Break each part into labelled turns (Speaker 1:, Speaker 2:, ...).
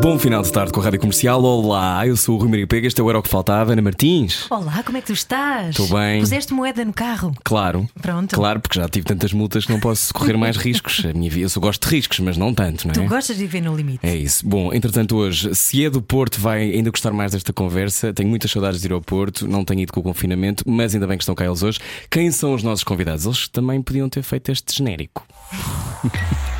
Speaker 1: Bom final de tarde com a Rádio Comercial. Olá, eu sou o Rui Maria Pega. Este é o Era o que Faltava. Ana Martins.
Speaker 2: Olá, como é que tu estás?
Speaker 1: Estou bem.
Speaker 2: Puseste moeda no carro?
Speaker 1: Claro.
Speaker 2: Pronto.
Speaker 1: Claro, porque já tive tantas multas que não posso correr mais riscos. A minha vida, eu só gosto de riscos, mas não tanto, não é?
Speaker 2: Tu gostas de viver no limite.
Speaker 1: É isso. Bom, entretanto, hoje, se é do Porto, vai ainda gostar mais desta conversa. Tenho muitas saudades de ir ao Porto, não tenho ido com o confinamento, mas ainda bem que estão cá eles hoje. Quem são os nossos convidados? Eles também podiam ter feito este genérico.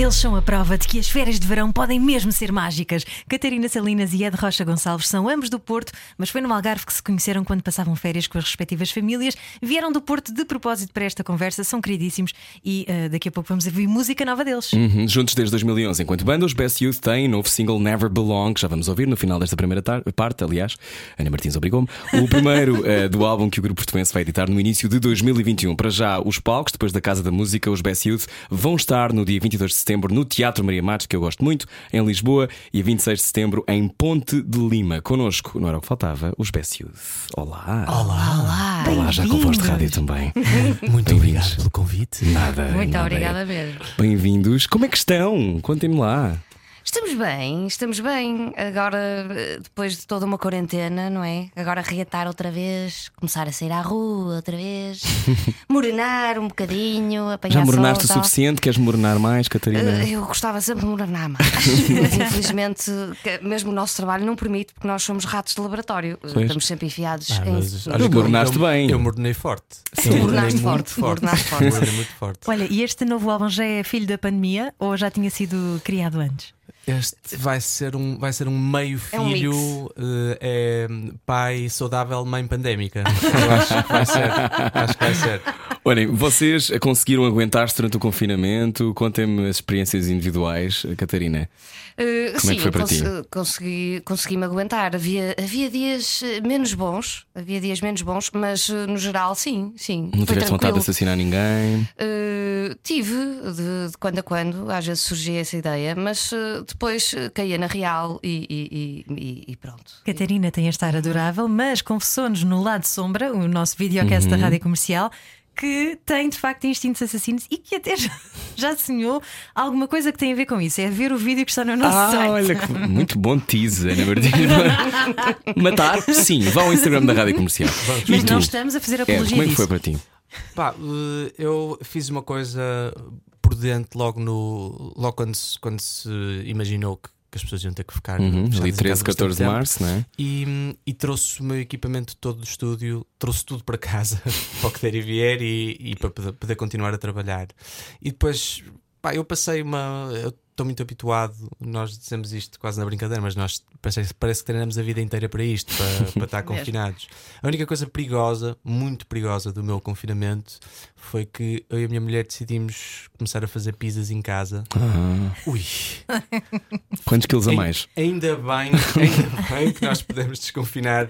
Speaker 2: Eles são a prova de que as férias de verão podem mesmo ser mágicas. Catarina Salinas e Ed Rocha Gonçalves são ambos do Porto, mas foi no Algarve que se conheceram quando passavam férias com as respectivas famílias. Vieram do Porto de propósito para esta conversa, são queridíssimos e uh, daqui a pouco vamos ouvir música nova deles.
Speaker 1: Uhum, Juntos desde 2011, enquanto banda, os Best Youth têm novo single Never Belong, que já vamos ouvir no final desta primeira parte, aliás. Ana Martins obrigou-me. O primeiro eh, do álbum que o grupo portuense vai editar no início de 2021. Para já, os palcos, depois da Casa da Música, os Best Youth, vão estar no dia 22 de setembro no Teatro Maria Matos, que eu gosto muito, em Lisboa, e 26 de setembro em Ponte de Lima. Connosco, não era o que faltava, os Best Youth. Olá.
Speaker 2: Olá,
Speaker 1: Olá, já com voz de rádio também.
Speaker 3: Muito obrigado pelo convite.
Speaker 1: Nada.
Speaker 4: Muito
Speaker 1: nada.
Speaker 4: obrigada mesmo.
Speaker 1: Bem-vindos. Como é que estão? Contem-me lá.
Speaker 4: Estamos bem, estamos bem. Agora, eh, depois de toda uma quarentena, não é? Agora reatar outra vez, começar a sair à rua outra vez, morenar um bocadinho, apanhar
Speaker 1: Já morenaste o
Speaker 4: sol,
Speaker 1: suficiente? Queres morenar mais, Catarina?
Speaker 4: Eh, Eu gostava sempre de morenar mais, mas infelizmente, mesmo o nosso trabalho não permite, porque nós somos ratos de laboratório. Eh,
Speaker 1: Pois.
Speaker 4: Estamos sempre enfiados
Speaker 3: Ah,
Speaker 4: em.
Speaker 1: olha
Speaker 3: eu,
Speaker 1: bem.
Speaker 3: Eu mornei forte.
Speaker 4: Sim,
Speaker 3: mornei
Speaker 4: forte,
Speaker 3: muito forte.
Speaker 4: forte.
Speaker 2: Olha, e este novo álbum já é filho da pandemia ou já tinha sido criado antes?
Speaker 3: Este vai ser um, vai ser um meio
Speaker 4: É um
Speaker 3: filho, eh, é pai saudável, mãe pandémica. Eu acho que vai ser. Acho que vai ser.
Speaker 1: Olhem, vocês conseguiram aguentar-se durante o confinamento? Contem-me as experiências individuais, Catarina.
Speaker 4: Uh,
Speaker 1: Como é
Speaker 4: sim,
Speaker 1: que foi para ti?
Speaker 4: cons- consegui, consegui-me aguentar. Havia, havia dias eh, menos bons, havia dias menos bons, mas uh, no geral, sim, sim.
Speaker 1: Não tiveste vontade de assassinar ninguém?
Speaker 4: Uh, tive, de, de quando a quando, às vezes surgia essa ideia, mas uh, depois uh, caía na real e, e- e- e- pronto.
Speaker 2: Catarina tem este ar adorável, mas confessou-nos no Lado Sombra, o nosso videocast da Rádio Comercial, que tem de facto instintos assassinos e que até já, já sonhou alguma coisa que tem a ver com isso. É ver o vídeo que está no nosso
Speaker 1: Ah,
Speaker 2: site.
Speaker 1: olha que muito bom tease, Ana Martins. Matar? Sim, vá ao Instagram da Rádio Comercial.
Speaker 2: Mas não estamos a fazer
Speaker 1: É,
Speaker 2: apologia
Speaker 1: como é que
Speaker 2: disso.
Speaker 1: foi para ti?
Speaker 3: Pá, eh, eu fiz uma coisa prudente logo no. Logo quando se, quando se imaginou que, que as pessoas iam ter que ficar.
Speaker 1: Uhum, ali
Speaker 3: em
Speaker 1: 13,
Speaker 3: casa bastante
Speaker 1: 14 de março, não é?
Speaker 3: E, e trouxe o meu equipamento todo do estúdio, trouxe tudo para casa, para o que der e vier e, e para poder, poder continuar a trabalhar. E depois, pá, eu passei uma. Eu estou muito habituado, nós dizemos isto quase na brincadeira, mas nós parece, parece que treinamos a vida inteira para isto, para, para estar confinados. A única coisa perigosa, muito perigosa do meu confinamento foi que eu e a minha mulher decidimos começar a fazer pizzas em casa.
Speaker 1: Ah,
Speaker 3: Ui!
Speaker 1: quantos quilos a
Speaker 3: Ai-
Speaker 1: mais?
Speaker 3: Ainda bem, ainda bem que nós pudemos desconfinar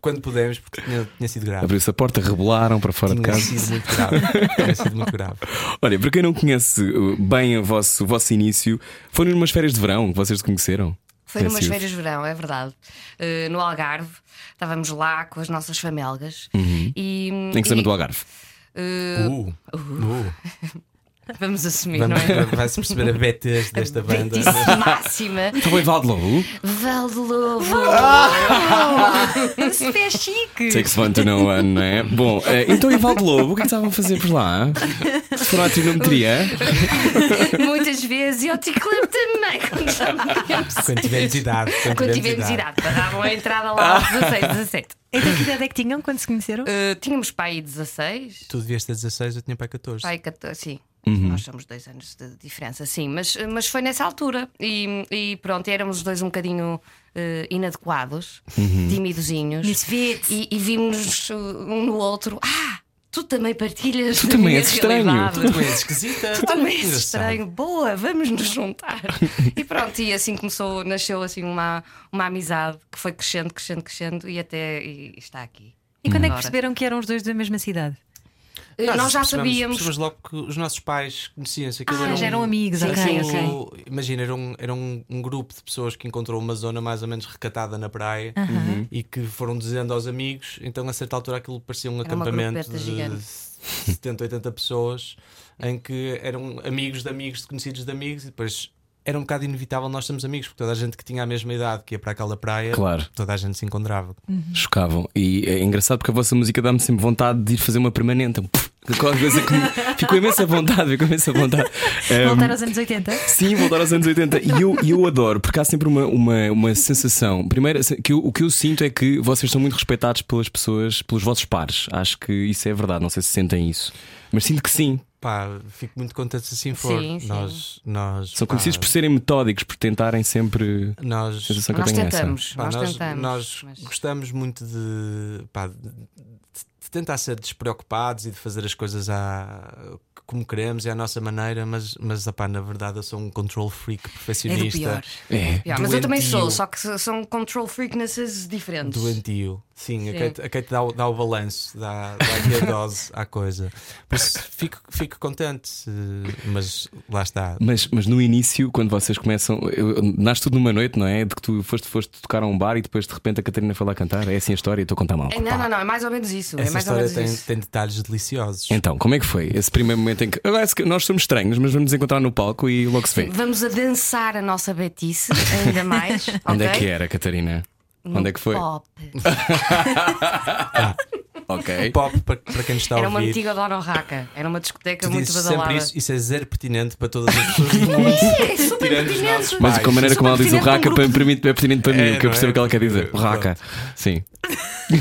Speaker 3: quando pudemos, porque tinha, tinha sido grave.
Speaker 1: Abriu-se a porta, rebolaram para fora de
Speaker 3: Tinha
Speaker 1: casa.
Speaker 3: sido muito grave. Tinha sido muito grave.
Speaker 1: Olha, para quem não conhece uh, bem o vosso, o vosso início, foram numas férias de verão que vocês se conheceram?
Speaker 4: Foi numas férias de verão, é verdade. Uh, no Algarve, estávamos lá com as nossas famelgas e.
Speaker 1: Em que
Speaker 4: e-
Speaker 1: zona do Algarve?
Speaker 4: Uh,
Speaker 3: Uh, uh.
Speaker 4: Vamos assumir,
Speaker 3: Vamos,
Speaker 4: não é?
Speaker 3: Vai-se perceber a betez desta banda.
Speaker 4: Betice máxima.
Speaker 1: Foi Val de Lobo?
Speaker 4: Val de Lobo.
Speaker 2: Se fez chique.
Speaker 1: Takes one to know one, não é? Bom, eh, então e Val de Lobo, o que é que estavam a fazer por lá? Foram à trigonometria?
Speaker 4: Muitas vezes e ao T-Club também. Quando
Speaker 3: tivermos idade. Quando,
Speaker 4: Quando tivemos idade, davam a entrada lá aos 16, 17.
Speaker 2: Então que idade é que tinham quando se conheceram?
Speaker 4: Uh, tínhamos pai 16,
Speaker 3: Tu devias ter 16, eu tinha pai 14.
Speaker 4: pai 14, sim. Nós somos dois anos de diferença, sim, mas, mas foi nessa altura e, e pronto, éramos os dois um bocadinho eh, inadequados, timidozinhos,
Speaker 2: Misfits.
Speaker 4: e, e vimos uh, um no outro. Ah, Tu também partilhas.
Speaker 1: Tu
Speaker 4: a
Speaker 1: também és estranho.
Speaker 4: realidade.
Speaker 3: Tu também és esquisita.
Speaker 4: Tu também és
Speaker 3: Engraçado.
Speaker 4: estranho. Boa, vamos nos juntar. e pronto, e assim começou, nasceu assim uma, uma amizade que foi crescendo, crescendo, crescendo e até e está aqui.
Speaker 2: E quando é que
Speaker 4: Agora.
Speaker 2: perceberam que eram os dois da mesma cidade?
Speaker 4: Eh, Nós já sabíamos.
Speaker 3: percebemos logo que os nossos pais conheciam-se. Aquilo
Speaker 2: Ah,
Speaker 3: era
Speaker 2: já eram amigos,
Speaker 4: Sim,
Speaker 2: ok,
Speaker 3: Imagina, era, um, era um, um grupo de pessoas que encontrou uma zona mais ou menos recatada na praia
Speaker 2: Aham.
Speaker 3: e que foram dizendo aos amigos. Então, a certa altura, aquilo parecia um
Speaker 4: Era
Speaker 3: acampamento de
Speaker 4: gigante.
Speaker 3: 70, 80 pessoas em que eram amigos de amigos, de conhecidos de amigos, e depois era um bocado inevitável nós sermos amigos, porque toda a gente que tinha a mesma idade que ia para aquela praia,
Speaker 1: Claro.
Speaker 3: toda a gente se encontrava.
Speaker 1: Chocavam. E é engraçado porque a vossa música dá-me sempre vontade de ir fazer uma permanente. Puf, Qualquer coisa que me... Ficou imensa vontade, ficou imensa vontade. Um,
Speaker 2: Voltar aos anos 80?
Speaker 1: Sim, voltar aos anos 80. E eu, e eu adoro, porque há sempre uma, uma, uma sensação. Primeiro, que eu- o que eu sinto é que vocês são muito respeitados pelas pessoas, pelos vossos pares. Acho que isso é verdade. Não sei se sentem isso. Mas sinto que sim.
Speaker 3: Pá, fico muito contente se assim for.
Speaker 4: Sim, sim.
Speaker 3: Nós, nós,
Speaker 1: São
Speaker 3: pá,
Speaker 1: conhecidos por serem metódicos, por tentarem sempre.
Speaker 3: Nós,
Speaker 1: A sensação que
Speaker 4: Nós
Speaker 1: é
Speaker 4: tentamos,
Speaker 3: Pá,
Speaker 4: nós,
Speaker 3: nós,
Speaker 4: tentamos.
Speaker 3: nós
Speaker 4: mas-
Speaker 3: gostamos muito de, pá, de, de tentar ser despreocupados e de fazer as coisas à, como queremos e à nossa maneira, mas, mas opá, na verdade eu sou um control freak
Speaker 4: É do
Speaker 3: perfeccionista.
Speaker 4: pior.
Speaker 1: É.
Speaker 4: Pior, Mas eu também sou, só que são control freaknesses diferentes.
Speaker 3: Doentio, sim, a
Speaker 4: Sim.
Speaker 3: Kate, a Kate dá, o- dá o balanço, dá, dá aqui a dose à coisa. Por isso fico, fico contente, mas lá está.
Speaker 1: Mas, mas no início, quando vocês começam, eu- nasce tudo numa noite, não é? De que tu foste, foste tocar a um bar e depois de repente a Catarina foi lá cantar. É assim a história, estou a contar mal.
Speaker 4: É, não, não, não, é mais ou menos isso. é
Speaker 3: Essa
Speaker 4: mais ou
Speaker 3: história
Speaker 4: menos
Speaker 3: tem,
Speaker 4: isso.
Speaker 3: tem detalhes deliciosos.
Speaker 1: Então, como é que foi esse primeiro momento em que. Agora, se- nós somos estranhos, mas vamos nos encontrar no palco e logo se vê.
Speaker 4: Vamos a dançar a nossa betice ainda mais.
Speaker 1: Onde é que era, Catarina?
Speaker 4: No
Speaker 1: Onde é que foi?
Speaker 4: Pop.
Speaker 1: Ok.
Speaker 3: Pop, para, para quem está a
Speaker 4: Era
Speaker 3: ouvir.
Speaker 4: uma antiga Dona Raca. Era uma discoteca
Speaker 3: Tu
Speaker 4: muito badalada.
Speaker 3: sempre isso, isso é zero pertinente para todas as pessoas do mundo.
Speaker 4: É super pertinente.
Speaker 1: Mas com a maneira como ela diz o
Speaker 4: um
Speaker 1: raca,
Speaker 4: grupo
Speaker 1: para, para mim é pertinente para mim,
Speaker 3: É,
Speaker 1: que eu percebo
Speaker 3: é?
Speaker 1: o que ela quer dizer.
Speaker 3: Pronto.
Speaker 1: Raca. Sim.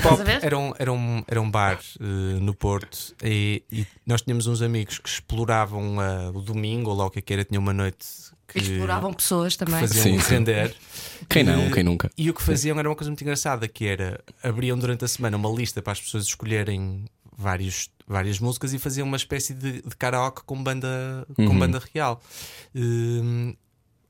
Speaker 3: Pop era um, era, um, era um bar eh, no Porto e, e nós tínhamos uns amigos que exploravam eh, o domingo, ou lá o que é que era, tinha uma noite que,
Speaker 4: Exploravam pessoas
Speaker 3: que
Speaker 4: também.
Speaker 3: faziam
Speaker 1: Sim,
Speaker 3: render.
Speaker 1: Quem não? Quem nunca?
Speaker 3: E o que faziam era uma coisa muito engraçada, que era abriam durante a semana uma lista para as pessoas escolherem vários, várias músicas e faziam uma espécie de, de karaoke com banda, com
Speaker 1: Uhum.
Speaker 3: banda real. Hum,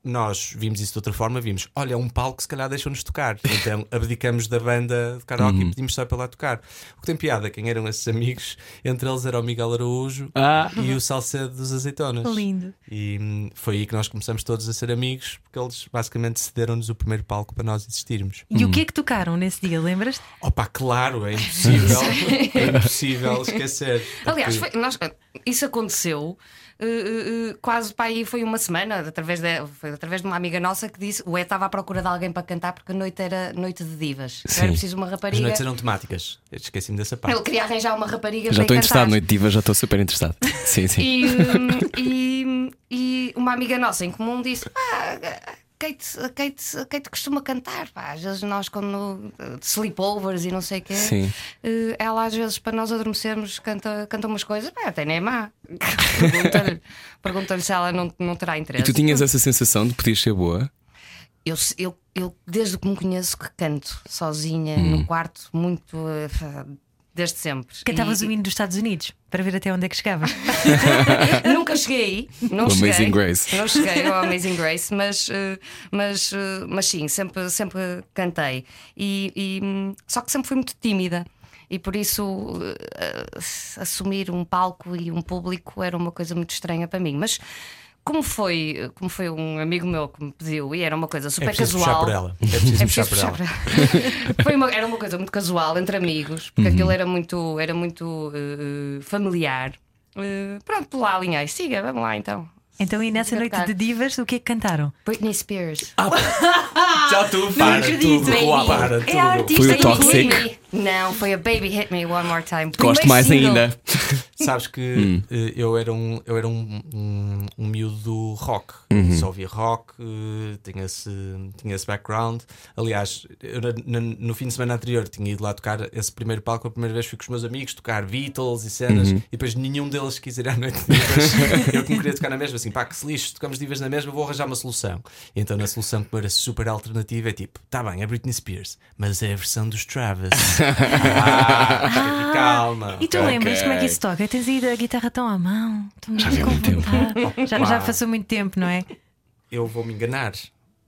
Speaker 3: nós vimos isso de outra forma, vimos, olha, um palco se calhar deixam-nos tocar. Então abdicamos da banda de karaoke
Speaker 1: Uhum.
Speaker 3: e pedimos só para lá tocar. O que tem piada, quem eram esses amigos? Entre eles era o Miguel Araújo
Speaker 1: Ah,
Speaker 3: e o Salcedo dos Azeitonas.
Speaker 2: Lindo.
Speaker 3: E hum, foi aí que nós começamos todos a ser amigos, porque eles basicamente cederam-nos o primeiro palco para nós existirmos.
Speaker 2: E
Speaker 1: Hum.
Speaker 2: o que é que tocaram nesse dia, lembras?
Speaker 3: Opa, claro, é impossível, é impossível esquecer.
Speaker 4: Aliás,
Speaker 3: Porque-
Speaker 4: foi- nós- isso aconteceu eh, eh, eh, quase para aí foi uma semana, através de, foi através de uma amiga nossa que disse: o E estava à procura de alguém para cantar porque a noite era noite de divas.
Speaker 1: Sim.
Speaker 4: Era preciso uma
Speaker 3: as
Speaker 4: rapariga.
Speaker 3: noites eram temáticas. Eu Esqueci-me dessa parte.
Speaker 4: Ele queria arranjar uma rapariga
Speaker 1: já estou interessado, noite diva, já estou super interessado. Sim, sim.
Speaker 4: E, hum, e, e uma amiga nossa em comum disse: ah, Kate, a, Kate, a Kate costuma cantar. Pá. Às vezes nós, quando eh, sleepovers e não sei o quê,
Speaker 1: Sim.
Speaker 4: eh, ela às vezes para nós adormecermos canta, canta umas coisas. Pá, até nem é má. Pergunta-lhe pergunta se ela não, não terá
Speaker 1: E
Speaker 4: interesse.
Speaker 1: tu tinhas essa sensação de podias ser boa?
Speaker 4: Eu, eu, eu, desde que me conheço, que canto sozinha
Speaker 1: Hum.
Speaker 4: no quarto, muito. Desde sempre.
Speaker 2: Cantavas
Speaker 4: E-
Speaker 2: o hino dos Estados Unidos para ver até onde é que chegavas.
Speaker 4: Nunca cheguei, não
Speaker 1: O
Speaker 4: cheguei.
Speaker 1: Amazing Grace.
Speaker 4: Não cheguei ao Amazing Grace, mas, eh, mas, eh, mas sim, sempre, sempre cantei. E, e, só que sempre fui muito tímida. E por isso eh, assumir um palco e um público era uma coisa muito estranha para mim. Mas como foi, como foi um amigo meu que me pediu e era uma coisa
Speaker 3: É
Speaker 4: super
Speaker 3: preciso
Speaker 4: casual.
Speaker 3: por ela. É preciso
Speaker 4: É preciso
Speaker 3: ela.
Speaker 4: puxar por ela. Foi uma- era uma coisa muito casual entre amigos, porque aquilo era muito, era muito eh, familiar. Eh, pronto, lá alinhei. Siga, vamos lá então.
Speaker 2: Então, e nessa noite de divas, o que é que cantaram?
Speaker 4: Britney Spears.
Speaker 3: Já tu, para
Speaker 2: acredito,
Speaker 3: tudo, para
Speaker 4: É
Speaker 3: tudo.
Speaker 4: a artista
Speaker 1: Foi o Toxic.
Speaker 4: Me. Não, foi a Baby Hit Me One More Time.
Speaker 1: Gosto
Speaker 4: Primeiro
Speaker 1: mais
Speaker 4: single.
Speaker 1: ainda.
Speaker 3: Sabes que eh, eu era um, eu era um, um, um miúdo do rock. Só ouvia rock, eh, tinha, esse, tinha esse background. Aliás, eu na- no fim de semana anterior tinha ido lá tocar esse primeiro palco. A primeira vez fui com os meus amigos tocar Beatles e cenas. E depois nenhum deles quis ir à noite de divas. eu que me queria tocar na mesma, assim, pá, que se lixo, tocamos divas na mesma, vou arranjar uma solução. E então na solução que era super alternativa é tipo, tá bem, é Britney Spears, mas é a versão dos Travis. Ah, calma.
Speaker 2: E tu
Speaker 1: Ok.
Speaker 2: lembras como é que isso toca? Tens ido a guitarra tão à mão?
Speaker 1: Já
Speaker 2: muito
Speaker 1: vi muito tempo.
Speaker 2: Já, já passou muito tempo, não é?
Speaker 3: Eu vou me enganar,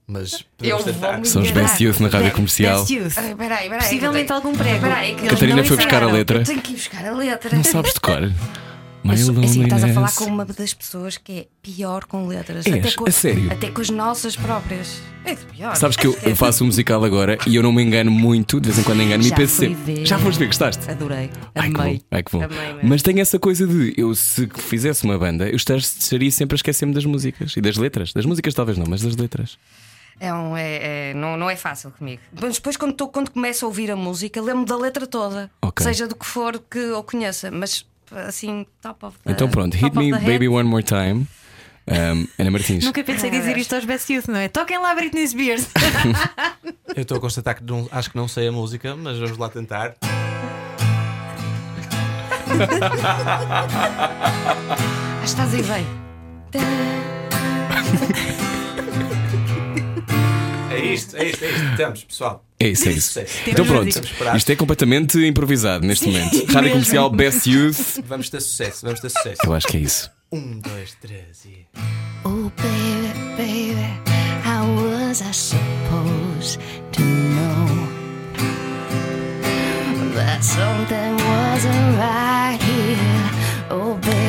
Speaker 3: mas
Speaker 4: Eu
Speaker 3: podemos
Speaker 4: vou
Speaker 3: tentar.
Speaker 1: São os. Best Youth na rádio comercial.
Speaker 2: Best Youth.
Speaker 4: Ai, Peraí, peraí.
Speaker 2: Possivelmente
Speaker 4: eu
Speaker 2: algum prego.
Speaker 4: Peraí, que
Speaker 1: Catarina foi buscar a letra.
Speaker 4: Eu tenho que ir buscar a letra.
Speaker 1: Não sabes de cor.
Speaker 4: Eu sou- assim, estás a falar com uma das pessoas que é pior com letras.
Speaker 1: És?
Speaker 4: até com,
Speaker 1: A sério?
Speaker 4: Até com as nossas próprias. É de pior.
Speaker 1: Sabes que eu, eu faço um musical agora e eu não me engano muito, de vez em quando engano-me e penso sempre. Já foste ver, gostaste?
Speaker 4: Adorei.
Speaker 1: Ai que, bom,
Speaker 4: Amei.
Speaker 1: ai que bom.
Speaker 4: Amei.
Speaker 1: Mas tenho essa coisa de eu, se fizesse uma banda, eu estar- estaria sempre a esquecer-me das músicas e das letras. Das músicas, talvez não, mas das letras.
Speaker 4: É um, é, é- não, não é fácil comigo. Mas depois, quando, tô- quando começo a ouvir a música, lembro da letra toda.
Speaker 1: Ok.
Speaker 4: Seja do que for que eu conheça. Mas assim, top of the
Speaker 1: Então pronto, Hit Me. Baby One More Time. Um, Ana Martins.
Speaker 2: Nunca pensei dizer isto aos Best Youth, não é? Toquem lá Britney Spears.
Speaker 3: Eu estou a constatar que não- acho que não sei a música, mas vamos lá tentar.
Speaker 4: Ah, estás aí bem.
Speaker 3: É isto, é isto, é isto. Estamos, pessoal.
Speaker 1: É isso, é isso.
Speaker 3: Sucesso.
Speaker 1: Então pronto, isto é completamente improvisado neste momento. Rádio
Speaker 2: mesmo.
Speaker 1: Comercial Best Youth.
Speaker 3: Vamos ter sucesso, vamos ter sucesso.
Speaker 1: Eu acho que é isso.
Speaker 3: Um, dois, três e.
Speaker 5: Oh, baby, baby, how was I supposed to know that something wasn't right here? Oh, baby,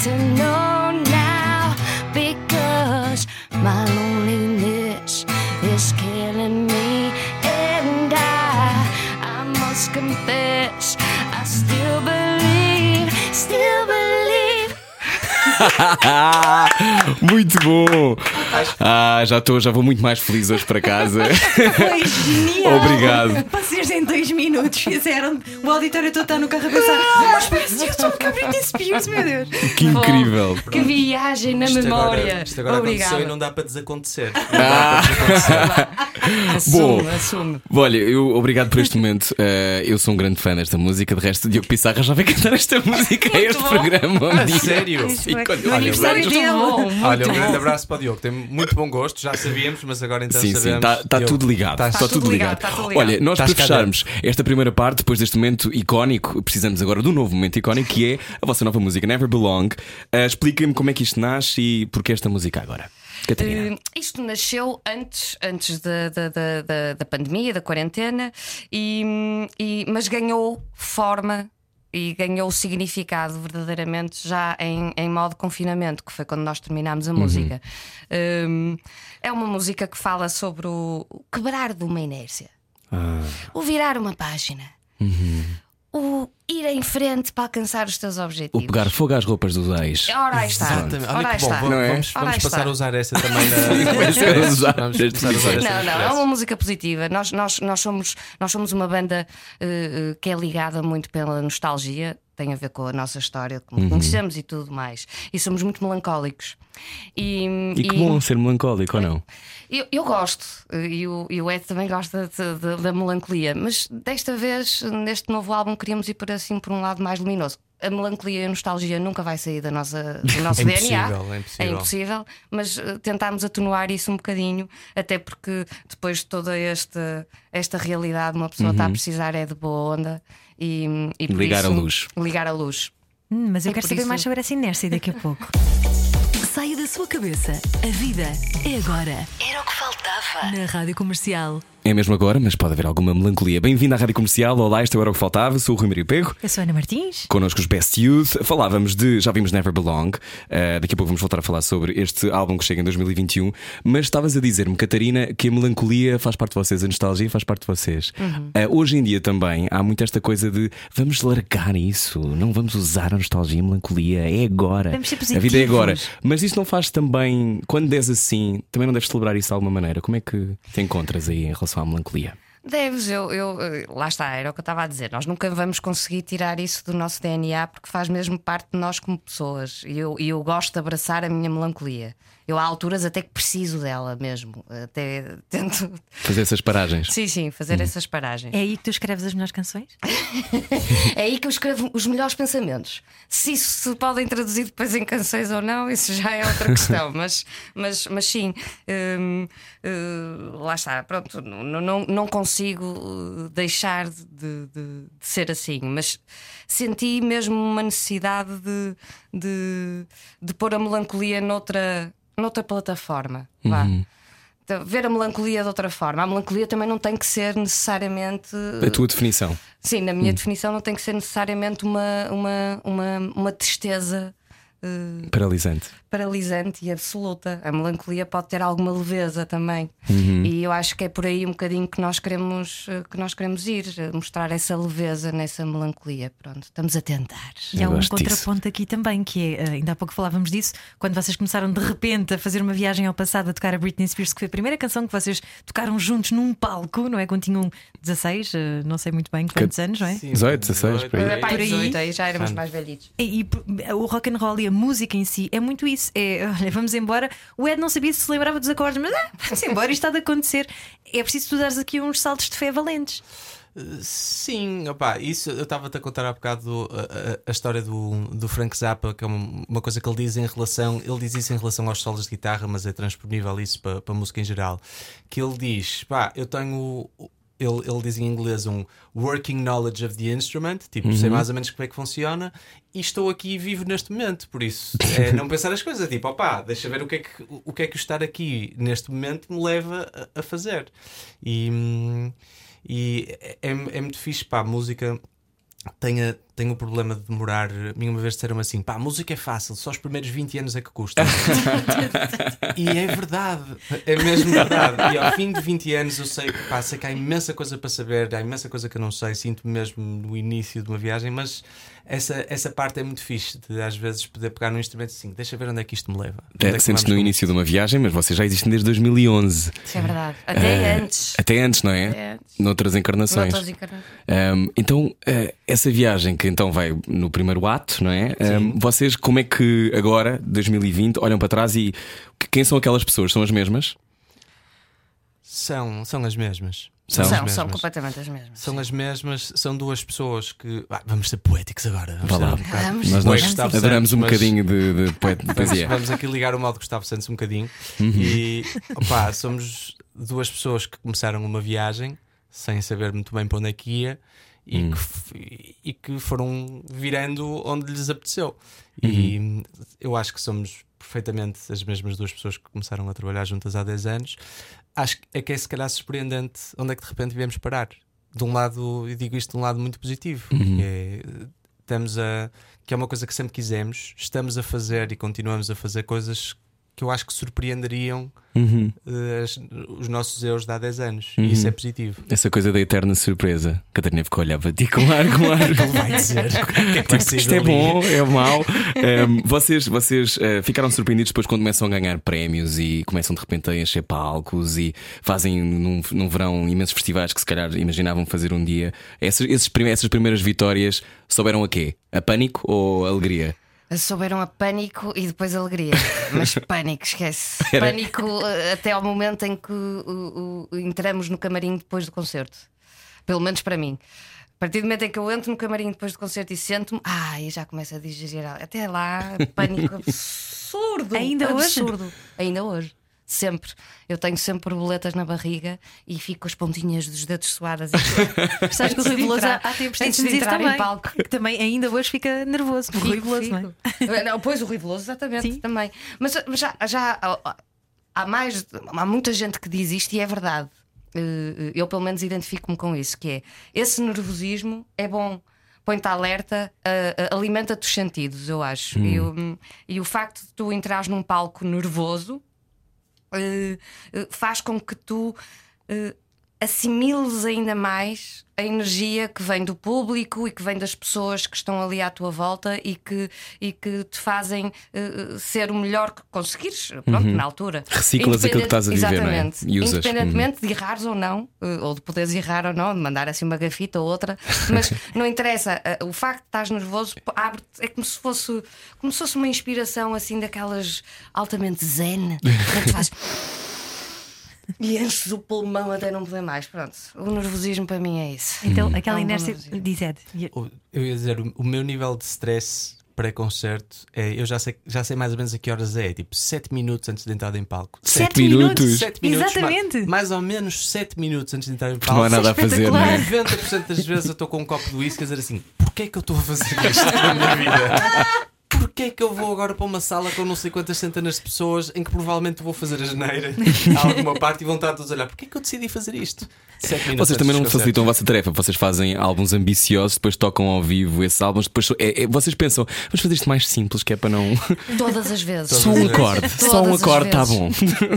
Speaker 5: to know now. Because my loneliness is killing me. And I, I must confess, I still believe, still believe.
Speaker 1: Muito bom! Ah, já estou, já vou muito mais feliz hoje para casa.
Speaker 2: Foi genial.
Speaker 1: Obrigado.
Speaker 2: Vocês em dois minutos fizeram. O auditório todo está no carro a pensar. Ah, os Best Youth são a Britney Spears, meu Deus.
Speaker 1: Que incrível!
Speaker 4: Que viagem na
Speaker 3: Isto
Speaker 4: memória.
Speaker 3: agora, isto agora
Speaker 4: Obrigada.
Speaker 3: aconteceu e não dá para desacontecer.
Speaker 1: Ah. Bom,
Speaker 4: Assume, assume.
Speaker 1: olha, eu, obrigado por este momento. Eh, eu sou um grande fã desta música. De resto, Diogo Pissarra já vai cantar esta música a este
Speaker 4: bom.
Speaker 1: programa. Um
Speaker 3: A
Speaker 1: dia.
Speaker 3: sério?
Speaker 1: Sim, quando-
Speaker 2: No
Speaker 1: olha,
Speaker 3: Olha, um grande abraço para o Diogo. Tem muito bom gosto, já sabíamos, mas agora então
Speaker 1: Sim, sim,
Speaker 3: sabemos.
Speaker 1: está tá
Speaker 3: Diogo,
Speaker 1: tudo ligado. Está tudo ligado.
Speaker 4: está tudo ligado.
Speaker 1: Olha, nós para
Speaker 3: cá
Speaker 1: fecharmos esta primeira parte, depois deste momento icónico, precisamos agora do novo momento icónico, que é a vossa nova música Never Belong. Uh, Explica-me como é que isto nasce e porquê esta música agora.
Speaker 4: Uh, isto nasceu antes, antes da, da, da, da- da pandemia, da quarentena, e, e- mas ganhou forma e ganhou significado verdadeiramente já em, em modo confinamento, que foi quando nós terminámos a música. Um, é uma música que fala sobre o quebrar de uma inércia,
Speaker 1: Ah,
Speaker 4: o virar uma página, o ir em frente para alcançar os teus
Speaker 1: o
Speaker 4: objetivos.
Speaker 1: pegar fogo às roupas dos ex.
Speaker 4: Ora aí está.
Speaker 3: Exatamente.
Speaker 4: Ora
Speaker 3: Olha
Speaker 4: aí
Speaker 3: que bom,
Speaker 4: está.
Speaker 3: vamos,
Speaker 1: Não é?
Speaker 3: vamos, passar
Speaker 4: está.
Speaker 3: a usar essa também na.
Speaker 1: Vamos
Speaker 3: a usar essa
Speaker 4: Não, não, é uma música positiva. Nós, nós, nós, somos, nós somos uma banda eh, que é ligada muito pela nostalgia, tem a ver com a nossa história, como conhecemos e tudo mais. E somos muito melancólicos. E,
Speaker 1: E que bom ser melancólico ou não?
Speaker 4: eu, eu gosto, e o, e o Ed também gosta de- de- da melancolia, mas desta vez, neste novo álbum, queríamos ir por assim por um lado mais luminoso. A melancolia e a nostalgia nunca vai sair da nossa, do nosso
Speaker 3: É
Speaker 4: DNA.
Speaker 3: impossível, é
Speaker 4: É
Speaker 3: impossível.
Speaker 4: impossível, mas eh, tentámos atenuar isso um bocadinho, até porque depois de toda esta, esta realidade, uma pessoa está a precisar é de boa onda e, e por.
Speaker 1: Ligar
Speaker 4: isso-
Speaker 1: a luz.
Speaker 4: Ligar a luz.
Speaker 2: Hum, mas eu
Speaker 4: E
Speaker 2: quero saber
Speaker 4: isso-
Speaker 2: mais sobre essa inércia daqui a pouco.
Speaker 6: Saia da sua cabeça. A vida é agora.
Speaker 5: Era o que faltava.
Speaker 6: Na Rádio Comercial.
Speaker 1: É mesmo agora, mas pode haver alguma melancolia. Bem-vindo à Rádio Comercial. Olá, isto era o que faltava. Sou o Rui Maria Pego.
Speaker 2: Eu sou a Ana Martins.
Speaker 1: Connosco os Best Youth. Falávamos de. Já vimos Never Belong. Uh, daqui a pouco vamos voltar a falar sobre este álbum que chega em 2021. Mas estavas a dizer-me, Catarina, que a melancolia faz parte de vocês, a nostalgia faz parte de vocês. Uh, hoje em dia também há muito esta coisa de vamos largar isso, não vamos usar a nostalgia e a melancolia, é agora.
Speaker 2: Vamos ser
Speaker 1: a vida é agora.
Speaker 2: positivos.
Speaker 1: Mas isso não faz também, quando és assim, também não deves celebrar isso de alguma maneira. Como é que te encontras aí em relação à melancolia?
Speaker 4: Deves, eu, eu, eh, lá está, era o que eu estava a dizer. Nós nunca vamos conseguir tirar isso do nosso DNA porque faz mesmo parte de nós como pessoas. E eu, eu gosto de abraçar a minha melancolia. Eu há alturas até que preciso dela mesmo. Até tento.
Speaker 1: Fazer essas paragens.
Speaker 4: Sim, sim, fazer essas paragens.
Speaker 2: É aí que tu escreves as melhores canções?
Speaker 4: É aí que eu escrevo os melhores pensamentos. Se isso se podem traduzir depois em canções ou não, isso já é outra questão. mas, mas, mas sim, hum, hum, lá está. Pronto, não, não, não consigo uh, deixar de, de- de ser assim. Mas senti mesmo uma necessidade de, de, de pôr a melancolia noutra, noutra plataforma. Vá. Então, Ver a melancolia de outra forma. A melancolia também não tem que ser necessariamente.
Speaker 1: A tua definição.
Speaker 4: Sim, na minha definição não tem que ser necessariamente uma, uma, uma, uma tristeza eh,
Speaker 1: Paralisante.
Speaker 4: paralisante e absoluta. A melancolia pode ter alguma leveza também.
Speaker 1: Uhum.
Speaker 4: E eu acho que é por aí um bocadinho que nós queremos, eh, que nós queremos ir, eh, mostrar essa leveza nessa melancolia. Pronto, estamos a tentar.
Speaker 2: E há um
Speaker 1: gosto disso.
Speaker 2: contraponto aqui também, que é, ainda há pouco falávamos disso, quando vocês começaram de repente a fazer uma viagem ao passado a tocar a Britney Spears, que foi a primeira canção que vocês tocaram juntos num palco, não é? Quando tinham 16, eh, não sei muito bem quantos anos, não é?
Speaker 3: Sim,
Speaker 1: 18, 16, por aí.
Speaker 2: Por aí.
Speaker 4: 18, aí já éramos
Speaker 3: Fun.
Speaker 4: mais velhitos.
Speaker 2: E, e o rock and roll e a música em si é muito isso. É, olha, vamos embora. O Ed não sabia se se lembrava dos acordes, mas ah, vamos embora, isto está de acontecer. É preciso tu dares aqui uns saltos de fé valentes.
Speaker 3: Sim, opá, isso eu estava-te a contar há bocado a, a- a história do, do Frank Zappa, que é uma, uma coisa que ele diz em relação, ele diz isso em relação aos solos de guitarra, mas é transponível isso para, para a música em geral. Que ele diz: pá, eu tenho. Ele, ele diz em inglês um working knowledge of the instrument, tipo, sei mais ou menos como é que funciona, e estou aqui vivo neste momento. Por isso, é não pensar as coisas, tipo, opá, deixa ver o que é que o que, é que estar aqui neste momento me leva a, a fazer. E. hum, e é, é muito fixe, pá, a música a- tem o problema de demorar. A mim uma vez disseram assim: pá, a música é fácil, só os primeiros 20 anos é que custa. e é verdade, é mesmo verdade. E ao fim de 20 anos eu sei, pá, sei que há imensa coisa para saber, há imensa coisa que eu não sei, sinto-me mesmo no início de uma viagem, mas essa, essa parte é muito fixe de às vezes poder pegar num instrumento assim, deixa ver onde é que isto me leva. É
Speaker 1: É,
Speaker 3: que
Speaker 1: sentes no início de uma viagem, mas vocês já existem desde 2011.
Speaker 4: Isso é verdade. Até antes.
Speaker 1: Até antes, não é?
Speaker 4: Até antes.
Speaker 1: Noutras encarnações.
Speaker 4: Noutras encarnações.
Speaker 1: Um, então, eh, essa viagem que então vai no primeiro ato, não é? Um, vocês, como é que agora, 2020, olham para trás e que- quem são aquelas pessoas? São as mesmas?
Speaker 3: São, são as mesmas.
Speaker 1: São?
Speaker 4: São, são completamente as mesmas.
Speaker 3: São as mesmas, são duas pessoas que. Ah, vamos ser poéticos agora. Vamos
Speaker 1: lá.
Speaker 3: um
Speaker 4: Vamos.
Speaker 1: Nós,
Speaker 3: Gustavo
Speaker 1: adoramos
Speaker 3: Santos,
Speaker 1: um bocadinho de, de, poet- de
Speaker 3: Vamos,
Speaker 1: poesia.
Speaker 3: vamos aqui ligar o modo Gustavo Santos um bocadinho.
Speaker 1: Uhum.
Speaker 3: E opá, somos duas pessoas que começaram uma viagem sem saber muito bem para onde é que ia e,
Speaker 1: Hum.
Speaker 3: que, e que foram virando onde lhes apeteceu.
Speaker 1: Uhum.
Speaker 3: E eu acho que somos perfeitamente as mesmas duas pessoas que começaram a trabalhar juntas há 10 anos. Acho que é que é se calhar surpreendente onde é que de repente viemos parar. De um lado, e digo isto de um lado muito positivo,
Speaker 1: Uhum.
Speaker 3: que é estamos a que é uma coisa que sempre quisemos, estamos a fazer e continuamos a fazer coisas que eu acho que surpreenderiam
Speaker 1: Uhum.
Speaker 3: eh, os nossos erros de há 10 anos.
Speaker 1: Uhum.
Speaker 3: E isso é positivo.
Speaker 1: Essa coisa da eterna surpresa. Catarina ficou a olhar para ti com ar, com ar.
Speaker 3: Vai dizer que é que sair
Speaker 1: Isto é bom, é mau. Um, vocês vocês eh, ficaram surpreendidos depois quando começam a ganhar prémios e começam de repente a encher palcos e fazem num, num verão imensos festivais que se calhar imaginavam fazer um dia. Essas, esses essas primeiras vitórias souberam a quê? A pânico ou a alegria?
Speaker 4: Souberam a pânico e depois alegria. Mas pânico, esquece.
Speaker 1: Era.
Speaker 4: Pânico eh, até ao momento em que o- o- entramos no camarim depois do concerto. Pelo menos para mim. A partir do momento em que eu entro no camarim depois do concerto e sento-me, ai, já começa a digerir. Até lá, pânico absurdo.
Speaker 2: Ainda hoje?
Speaker 4: absurdo. Ainda hoje. Sempre. Eu tenho sempre borboletas na barriga e fico com as pontinhas dos dedos suadas. e-
Speaker 2: Sabes que o Rui
Speaker 4: de
Speaker 2: Veloso há há tempos
Speaker 4: de entrar em
Speaker 2: também.
Speaker 4: palco.
Speaker 2: Que também ainda hoje fica nervoso. O Rui Veloso, não é?
Speaker 4: Não, pois o Rui Veloso, exatamente,
Speaker 2: Sim.
Speaker 4: também. Mas, mas já, já há- há mais, há muita gente que diz isto e é verdade. Eh, Eu pelo menos identifico-me com isso, que é esse nervosismo é bom. Põe-te alerta, eh, eh, alimenta-te os sentidos, eu acho. E, o- e o facto de tu entrares num palco nervoso eh, eh, faz com que tu eh, assimiles ainda mais a energia que vem do público e que vem das pessoas que estão ali à tua volta e que, e que te fazem uh, ser o melhor que conseguires, pronto, na altura.
Speaker 1: Reciclas aquilo que estás a viver, não é?
Speaker 4: Exatamente.
Speaker 1: E usas.
Speaker 4: Independentemente de errares ou não, uh, ou de poderes errar ou não, de mandar assim uma gafita ou outra, mas não interessa. uh, o facto de estás nervoso é como se fosse como se fosse uma inspiração assim daquelas altamente zen, que fazes e enches o pulmão até não poder mais. Pronto, o nervosismo para mim é isso.
Speaker 2: Então,
Speaker 4: É
Speaker 2: aquela
Speaker 4: um bom
Speaker 2: inércia. Diz Ed.
Speaker 3: Eu ia dizer, o- meu nível de stress pré-concerto é. Eu já sei, já sei mais ou menos a que horas é, tipo 7 minutos antes de entrar em palco.
Speaker 1: Sete minutos?
Speaker 3: 7 minutos.
Speaker 2: Exatamente.
Speaker 3: ma- Mais ou menos 7 minutos antes de entrar em
Speaker 1: Porque não há
Speaker 3: palco.
Speaker 1: nada a fazer, não é?
Speaker 3: 90% das vezes eu estou com um copo de whisky a dizer assim: porquê é que eu estou a fazer isto na minha vida? Porquê é que eu vou agora para uma sala com não sei quantas centenas de pessoas em que provavelmente vou fazer a geneira a alguma parte e vão estar todos a olhar? Porquê é que eu decidi fazer isto? Minutos
Speaker 1: Vocês também não facilitam a vossa tarefa. Vocês fazem álbuns ambiciosos, depois tocam ao vivo esses álbuns. Depois é- é- vocês pensam, vamos fazer isto mais simples, que é para não.
Speaker 4: Todas as vezes.
Speaker 1: Só um acorde, só um acorde está bom.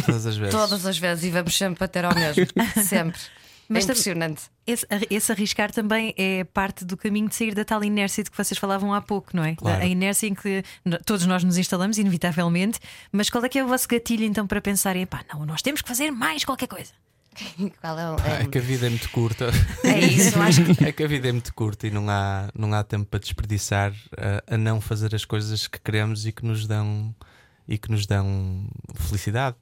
Speaker 3: Todas as vezes.
Speaker 4: Todas as vezes e vamos sempre bater ao mesmo. Sempre.
Speaker 2: Mas
Speaker 4: é impressionante.
Speaker 2: Esse, esse arriscar também é parte do caminho de sair da tal inércia de que vocês falavam há pouco, não é?
Speaker 3: Claro.
Speaker 2: A inércia em que todos nós nos instalamos, inevitavelmente. Mas qual é que é o vosso gatilho então para pensarem, pá, não, nós temos que fazer mais qualquer coisa?
Speaker 4: Qual é, o-
Speaker 3: É que a vida é muito curta.
Speaker 4: é isso, eu acho que
Speaker 3: É que a vida é muito curta e não há, não há tempo para desperdiçar a, a não fazer as coisas que queremos e que nos dão e que nos dão felicidade.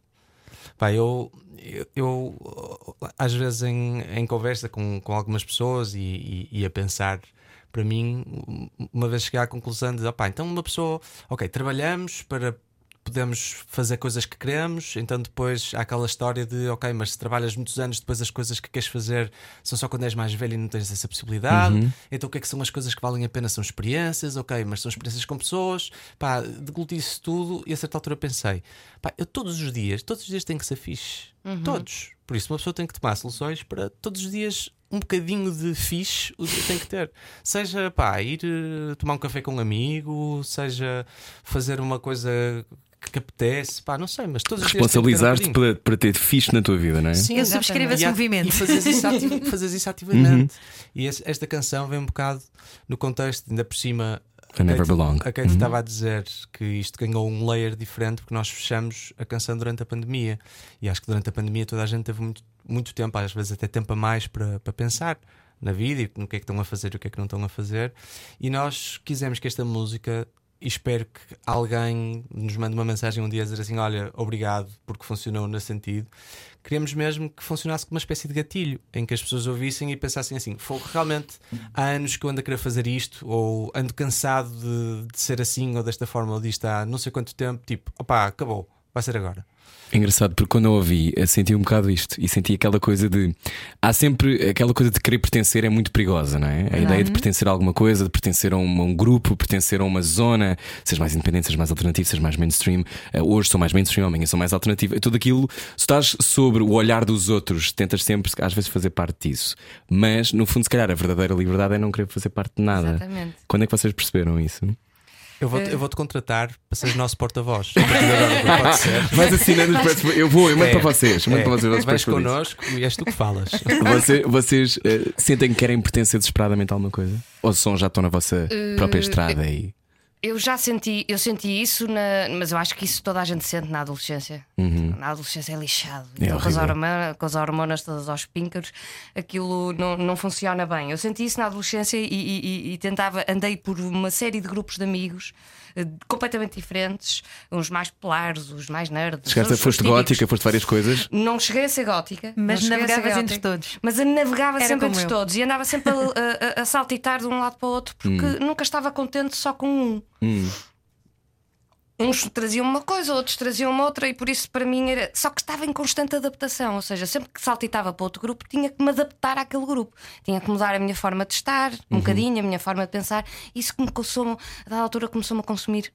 Speaker 3: Pá, eu, eu, eu, às vezes em, em conversa com, com algumas pessoas e, e, e a pensar para mim, uma vez chegar à conclusão de opá, então uma pessoa, ok, trabalhamos para podemos fazer coisas que queremos, então depois há aquela história de ok, mas se trabalhas muitos anos, depois as coisas que queres fazer são só quando és mais velho e não tens essa possibilidade. Então o que é que são as coisas que valem a pena? São experiências, ok, mas são experiências com pessoas. Pá, degluti isso tudo e a certa altura pensei, pá, eu todos os dias, todos os dias tem que ser fixe. Todos. Por isso, uma pessoa tem que tomar soluções para todos os dias um bocadinho de fixe o dia tem que ter. Seja pá, ir eh, tomar um café com um amigo, seja fazer uma coisa que apetece, pá, não sei, mas todos os que um
Speaker 1: Responsabilizar-te para, para ter fixe na tua vida, não é?
Speaker 4: Sim,
Speaker 2: Eu subscrevo esse
Speaker 3: E
Speaker 2: movimento.
Speaker 3: E fazes isso, fazes isso ativamente. E esse- esta canção vem um bocado no contexto, ainda por cima.
Speaker 1: I Never
Speaker 3: Kate-
Speaker 1: Belong.
Speaker 3: A Kate estava a dizer que isto ganhou um layer diferente porque nós fechamos a canção durante a pandemia. E acho que durante a pandemia toda a gente teve muito, muito tempo, às vezes até tempo a mais para, para pensar na vida e no que é que estão a fazer e o que é que não estão a fazer. E nós quisemos que esta música. E espero que alguém nos mande uma mensagem um dia a dizer assim: Olha, obrigado porque funcionou nesse sentido. Queríamos mesmo que funcionasse como uma espécie de gatilho em que as pessoas ouvissem e pensassem assim: Foi realmente há anos que eu ando a querer fazer isto, ou ando cansado de, de ser assim ou desta forma, ou disto há não sei quanto tempo. Tipo, opá, acabou, vai ser agora.
Speaker 1: É engraçado porque quando eu ouvi, eu senti um bocado isto e senti aquela coisa de. Há sempre aquela coisa de querer pertencer é muito perigosa, não é? A ideia de pertencer a alguma coisa, de pertencer a um, a um grupo, pertencer a uma zona, seja mais independente, seja mais alternativo, seja mais mainstream. Eh, Hoje sou mais mainstream, amanhã sou mais alternativo. E tudo aquilo, se estás sobre o olhar dos outros, tentas sempre, às vezes, fazer parte disso. Mas, no fundo, se calhar, a verdadeira liberdade é não querer fazer parte de nada.
Speaker 4: Exatamente.
Speaker 1: Quando é que vocês perceberam isso?
Speaker 3: Eu vou-te eu vou-te contratar para seres nosso porta-voz.
Speaker 1: Vais assinando os press- Eu vou, eu mando
Speaker 3: É,
Speaker 1: para vocês. Mando
Speaker 3: é.
Speaker 1: para vocês
Speaker 3: Vais connosco e és tu que falas.
Speaker 1: Você- vocês eh, sentem que querem pertencer desesperadamente a alguma coisa? Ou são, já estão na vossa própria estrada e.
Speaker 4: Eu já senti, eu senti isso, na- mas eu acho que isso toda a gente sente na adolescência. Na adolescência é lixado.
Speaker 1: É
Speaker 4: com, as hormonas, com as hormonas todas aos píncaros, aquilo não, não funciona bem. Eu senti isso na adolescência e, e- e- tentava, andei por uma série de grupos de amigos completamente diferentes, uns mais populares, os mais nerds.
Speaker 1: Chegaste,
Speaker 4: os
Speaker 1: foste
Speaker 4: típicos.
Speaker 1: gótica, foste várias coisas.
Speaker 4: Não cheguei a ser gótica,
Speaker 2: Mas
Speaker 4: a
Speaker 2: navegavas entre todos.
Speaker 4: Mas eu navegava
Speaker 2: Era
Speaker 4: sempre entre
Speaker 2: eu.
Speaker 4: todos e andava sempre a, a- a- a saltitar de um lado para o outro porque
Speaker 1: Hum.
Speaker 4: nunca estava contente só com um. Uns traziam uma coisa, outros traziam uma outra, e por isso para mim era. Só que estava em constante adaptação, ou seja, sempre que saltitava para outro grupo, tinha que me adaptar àquele grupo, tinha que mudar a minha forma de estar, um
Speaker 1: Uhum.
Speaker 4: bocadinho, a minha forma de pensar. Isso que me consome, a dada altura começou-me a consumir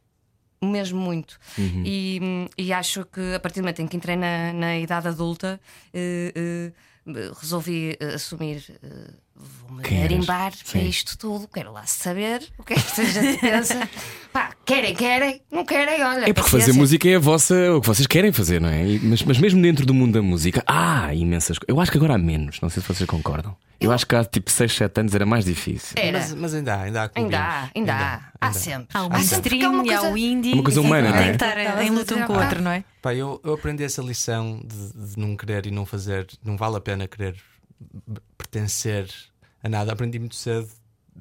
Speaker 4: mesmo muito.
Speaker 1: Uhum.
Speaker 4: E, e acho que a partir do momento em que entrei na, na idade adulta, eh, eh, resolvi eh, assumir eh, vou-me garimbar para isto tudo, quero lá saber o que é que gente pensa. Pá, querem, querem, não querem, olha.
Speaker 1: É porque fazer
Speaker 4: paciência.
Speaker 1: música é a vossa, o que vocês querem fazer, não é? Mas, mas mesmo dentro do mundo da música, há imensas coisas. Eu acho que agora há menos, não sei se vocês concordam. Eu acho que há tipo 6, 7 anos era mais difícil.
Speaker 4: Era.
Speaker 3: Mas, mas ainda há, ainda há.
Speaker 4: Ainda há, ainda há. Há sempre.
Speaker 2: Há
Speaker 4: é uma
Speaker 2: e há
Speaker 4: coisa-
Speaker 2: o indie.
Speaker 1: É uma coisa humana, não é?
Speaker 2: Tem que estar em luta um com o outro, não é?
Speaker 3: Pá, eu, eu aprendi essa lição de, de não querer e não fazer, não vale a pena querer pertencer a nada. Aprendi muito cedo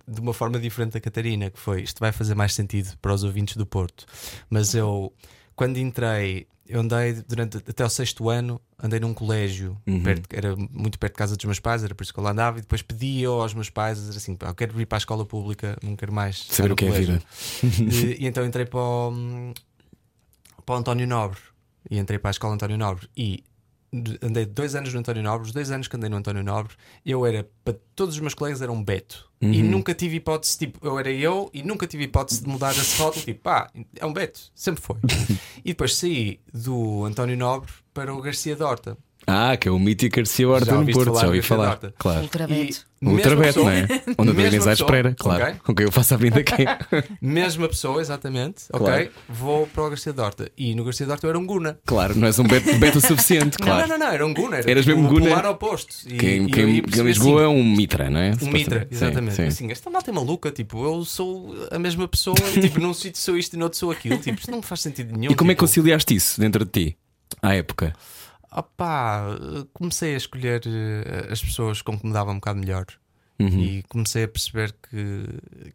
Speaker 3: de uma forma diferente da Catarina, que foi isto vai fazer mais sentido para os ouvintes do Porto. Mas eu, quando entrei, eu andei durante até o sexto ano, andei num colégio, perto- era muito perto de casa dos meus pais, era por isso que eu lá andava, e depois pedi aos meus pais assim: eu quero ir para a escola pública, não quero mais
Speaker 1: Saber o que é a
Speaker 3: colégio."
Speaker 1: vida.
Speaker 3: e, e então entrei para o, para o António Nobre e entrei para a escola António Nobre e andei dois anos no António Nobre, os dois anos que andei no António Nobre, eu era para todos os meus colegas era um Beto e nunca tive hipótese, tipo, eu era eu e nunca tive hipótese de mudar esse rótulo, tipo, pá, é um Beto, sempre foi. e depois saí do António Nobre para o Garcia Dorta.
Speaker 1: Ah, que é o mítico Garcia Horta no Porto, já ouvi falar. Claro.
Speaker 4: Ultrabeto.
Speaker 1: O Ultrabeto, não é? Onde a
Speaker 3: mesma
Speaker 1: Inês à espera, claro.
Speaker 3: ok?
Speaker 1: Com quem eu faço a vinda aqui.
Speaker 3: Mesma pessoa, exatamente, ok?
Speaker 1: Claro.
Speaker 3: Vou para o Garcia Dorta e no Garcia Dorta eu era um Guna.
Speaker 1: Claro, não és um Beto, beto o suficiente, claro.
Speaker 3: Não, não, não, era um Guna. Era
Speaker 1: Eras
Speaker 3: tipo
Speaker 1: mesmo
Speaker 3: o
Speaker 1: Guna?
Speaker 3: polar oposto. E,
Speaker 1: Quem,
Speaker 3: e
Speaker 1: quem, quem em Lisboa é
Speaker 3: assim,
Speaker 1: um Mitra, não é?
Speaker 3: Um mitra,
Speaker 1: Supostamente. Sim,
Speaker 3: exatamente.
Speaker 1: sim.
Speaker 3: Assim, esta malta é maluca, tipo, eu sou a mesma pessoa, e, tipo, num sítio sou isto e no outro sou aquilo, tipo, isto não faz sentido nenhum.
Speaker 1: E como é que
Speaker 3: tipo,
Speaker 1: conciliaste isso dentro de ti, à época?
Speaker 3: Opá, comecei a escolher eh, as pessoas com que me dava um bocado melhor
Speaker 1: Uhum.
Speaker 3: e comecei a perceber que,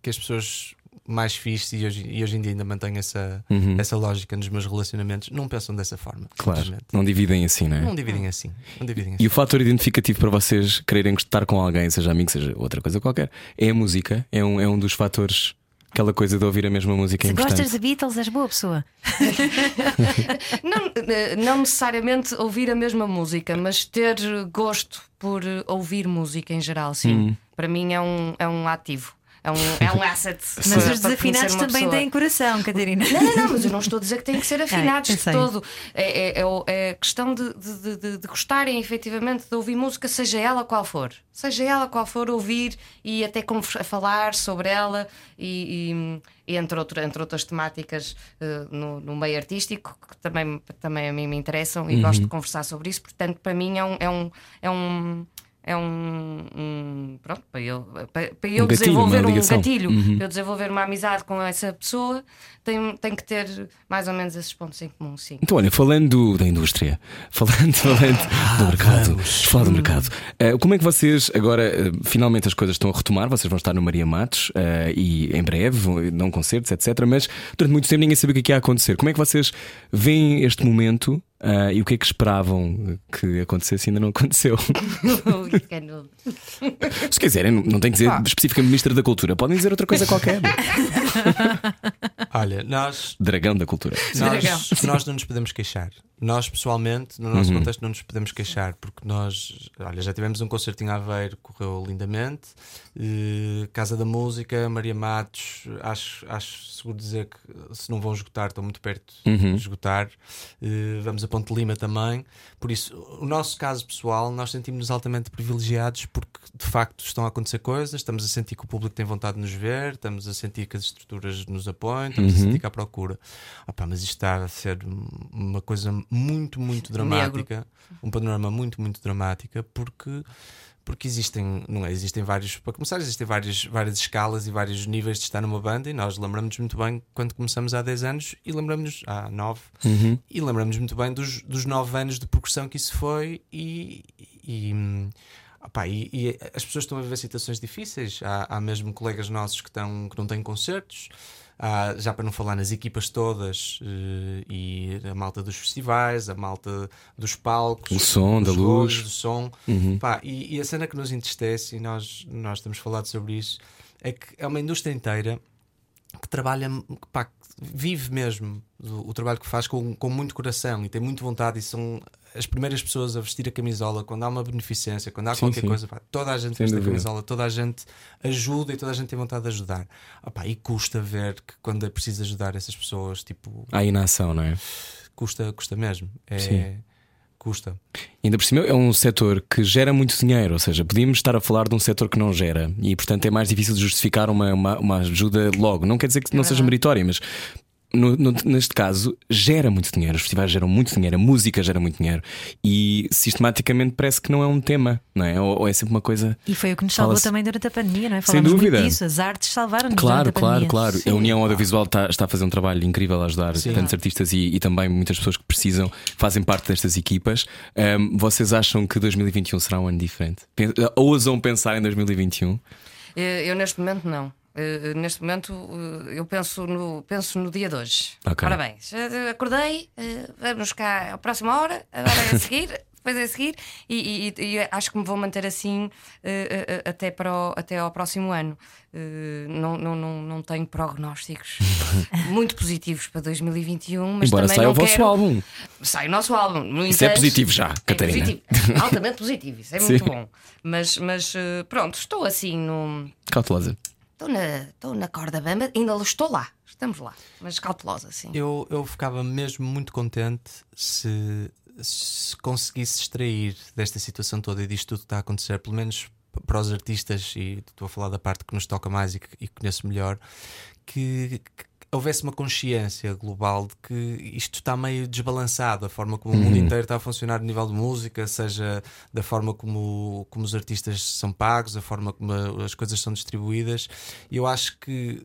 Speaker 3: que as pessoas mais fixes e hoje, e hoje em dia ainda mantenho essa, essa lógica nos meus relacionamentos, não pensam dessa forma.
Speaker 1: Uhum. Claro, não dividem assim, não é?
Speaker 3: Não dividem assim. Não dividem assim.
Speaker 1: E o fator identificativo para vocês quererem estar com alguém, seja amigo, seja outra coisa qualquer, é a música. É um, é um dos fatores, aquela coisa de ouvir a mesma música é
Speaker 2: Se
Speaker 1: importante.
Speaker 2: gostas de Beatles, és boa pessoa.
Speaker 4: Não, eh, não necessariamente ouvir a mesma música, mas ter gosto por eh, ouvir música em geral, sim.
Speaker 1: Hum.
Speaker 4: Para mim é um, é um ativo. É um, é um asset.
Speaker 2: Mas
Speaker 4: para-
Speaker 2: os desafinados também
Speaker 4: pessoa.
Speaker 2: têm coração, Catarina.
Speaker 4: Não, não, não, mas eu não estou a dizer que têm que ser afinados de todo. É, é, é, é questão de, de, de, de gostarem efetivamente de ouvir música, seja ela qual for. Seja ela qual for, ouvir e até falar sobre ela e, e- entre, outro, entre outras temáticas eh, no, no meio artístico que também, também a mim me interessam e
Speaker 2: Uhum.
Speaker 4: gosto de conversar sobre isso. Portanto, para mim é um. É um, é um é um, um- pronto para eu, para, para eu
Speaker 1: Um gatilho,
Speaker 4: desenvolver um gatilho,
Speaker 1: Uhum.
Speaker 4: para eu desenvolver uma amizade com essa pessoa, tem, tem que ter mais ou menos esses pontos em comum, sim.
Speaker 1: Então, olha, falando da indústria, falando, falando do mercado, vamos falar do mercado. Eh, como é que vocês agora, eh, finalmente as coisas estão a retomar? Vocês vão estar no Maria Matos eh, e em breve vão dão concertos, etc. Mas durante muito tempo ninguém sabia o que é que ia acontecer. Como é que vocês veem este momento eh, e o que é que esperavam que acontecesse e ainda não aconteceu? Se quiserem, não- não tem que dizer especificamente Ministro da Cultura, podem dizer outra coisa qualquer.
Speaker 3: Olha, nós
Speaker 1: Dragão da Cultura.
Speaker 3: Nós, nós não nos podemos queixar. Nós, pessoalmente, no nosso
Speaker 1: Uhum.
Speaker 3: contexto, não nos podemos queixar, porque nós, olha, já tivemos um concerto em Aveiro, correu lindamente. Eh, Casa da Música, Maria Matos, acho, acho seguro dizer que se não vão esgotar, estão muito perto
Speaker 1: Uhum.
Speaker 3: de esgotar. Eh, vamos a Ponte Lima também. Por isso, o nosso caso pessoal, nós sentimos-nos altamente privilegiados porque de facto estão a acontecer coisas, estamos a sentir que o público tem vontade de nos ver, estamos a sentir que as estruturas nos apoiam, estamos a sentir que há procura. Opa, mas isto está a ser uma coisa muito, muito dramática, um panorama muito, muito dramática, porque porque existem, não é? Existem vários, para começar, existem várias, várias escalas e vários níveis de estar numa banda, e nós lembramos-nos muito bem quando começamos há 10 anos e lembramos-nos há 9 e lembramos muito bem dos, dos 9 anos de progressão que isso foi e, e, opá, e- e as pessoas estão a viver situações difíceis. Há, há mesmo colegas nossos que, estão, que não têm concertos. Há, já para não falar nas equipas todas eh, e a malta dos festivais, a malta dos palcos,
Speaker 1: O som, da luz.
Speaker 3: do som. Pá, e, e a cena que nos entristece, e nós, nós temos falado sobre isso, é que é uma indústria inteira que trabalha, que, pá, vive mesmo o, o trabalho que faz com, com muito coração e tem muito vontade e são as primeiras pessoas a vestir a camisola quando há uma beneficência, quando há
Speaker 1: Sim,
Speaker 3: qualquer
Speaker 1: sim.
Speaker 3: coisa, pá, toda a gente
Speaker 1: Sem
Speaker 3: veste a
Speaker 1: dúvida.
Speaker 3: camisola, toda a gente ajuda e toda a gente tem vontade de ajudar. Opá, e custa ver que quando é preciso ajudar essas pessoas, tipo,
Speaker 1: Há inação, não é?
Speaker 3: custa, custa mesmo.
Speaker 1: Sim.
Speaker 3: É, custa.
Speaker 1: Ainda por cima é um setor que gera muito dinheiro, ou seja, podíamos estar a falar de um setor que não gera e, portanto, é mais difícil de justificar uma, uma, uma ajuda logo. Não quer dizer que não seja meritória, mas no- no- neste caso gera muito dinheiro. Os festivais geram muito dinheiro, a música gera muito dinheiro e sistematicamente parece que não é um tema, não é? Ou, ou é sempre uma coisa.
Speaker 2: E foi o que nos salvou
Speaker 1: Fala-se-
Speaker 2: também durante a pandemia, não é?
Speaker 1: Sem
Speaker 2: Falámos muito
Speaker 1: dúvida.
Speaker 2: disso, as artes salvaram-nos
Speaker 1: Claro,
Speaker 2: durante a
Speaker 1: claro, claro. A União Audiovisual está, está a fazer um trabalho incrível a ajudar tantos artistas e, e também muitas pessoas que precisam, fazem parte destas equipas. Ahm, vocês acham que 2021 será um ano diferente? Ousam pensar em 2021?
Speaker 4: Eh, Eu neste momento não. Eh, Neste momento eh, eu penso no, penso no dia de hoje.
Speaker 1: Ok.
Speaker 4: Ora bem, acordei, eh, vamos cá à próxima hora, agora é a seguir, depois é a seguir, e, e- e acho que me vou manter assim eh, eh, até, para o- até ao próximo ano. Eh, Não, não, não, não tenho prognósticos muito positivos para 2021, mas
Speaker 1: Embora saia o vosso
Speaker 4: quero...
Speaker 1: álbum.
Speaker 4: Sai o nosso álbum. No
Speaker 1: Isso é positivo já,
Speaker 4: é
Speaker 1: Catarina.
Speaker 4: positivo. Altamente positivo, isso é muito
Speaker 1: Sim.
Speaker 4: bom. Mas, mas eh, pronto, estou assim no.
Speaker 1: Cautelosa.
Speaker 4: Estou na, estou na corda bamba, ainda estou lá, estamos lá, mas cautelosa, sim.
Speaker 3: Eu, eu ficava mesmo muito contente se, se conseguisse extrair desta situação toda e disto tudo que está a acontecer, pelo menos para os artistas, e estou a falar da parte que nos toca mais e que, e conheço melhor, que, que houvesse uma consciência global de que isto está meio desbalançado, a forma como o mundo inteiro está a funcionar a nível de música, seja da forma como, como os artistas são pagos, a forma como as coisas são distribuídas. Eu acho que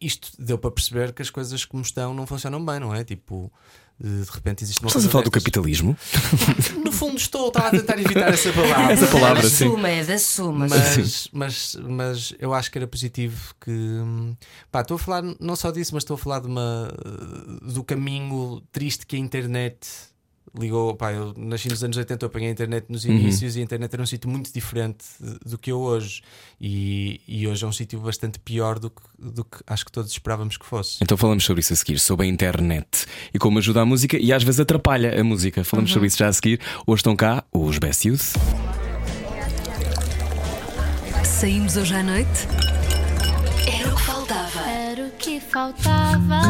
Speaker 3: isto deu para perceber que as coisas como estão não funcionam bem, não é? Tipo, de repente existe uma
Speaker 1: Estás a falar do
Speaker 3: destas.
Speaker 1: capitalismo?
Speaker 3: No fundo estou, estava a tentar evitar essa palavra.
Speaker 1: Essa palavra,
Speaker 4: da
Speaker 1: sim.
Speaker 4: suma, é da suma.
Speaker 3: Mas, mas, mas eu acho que era positivo que hum, pá, estou a falar não só disso, mas estou a falar de uma, do caminho triste que a internet ligou. Pá, eu nasci nos anos 80, eu apanhei a internet nos
Speaker 1: Uhum.
Speaker 3: inícios e a internet era um sítio muito diferente do que é hoje. E, e hoje é um sítio bastante pior do que, do que acho que todos esperávamos que fosse.
Speaker 1: Então falamos sobre isso a seguir, sobre a internet e como ajuda a música e às vezes atrapalha a música. Falamos sobre isso já a seguir. Hoje estão cá os Best Youth.
Speaker 6: Saímos hoje à noite? Era o que faltava.
Speaker 5: Era o que faltava.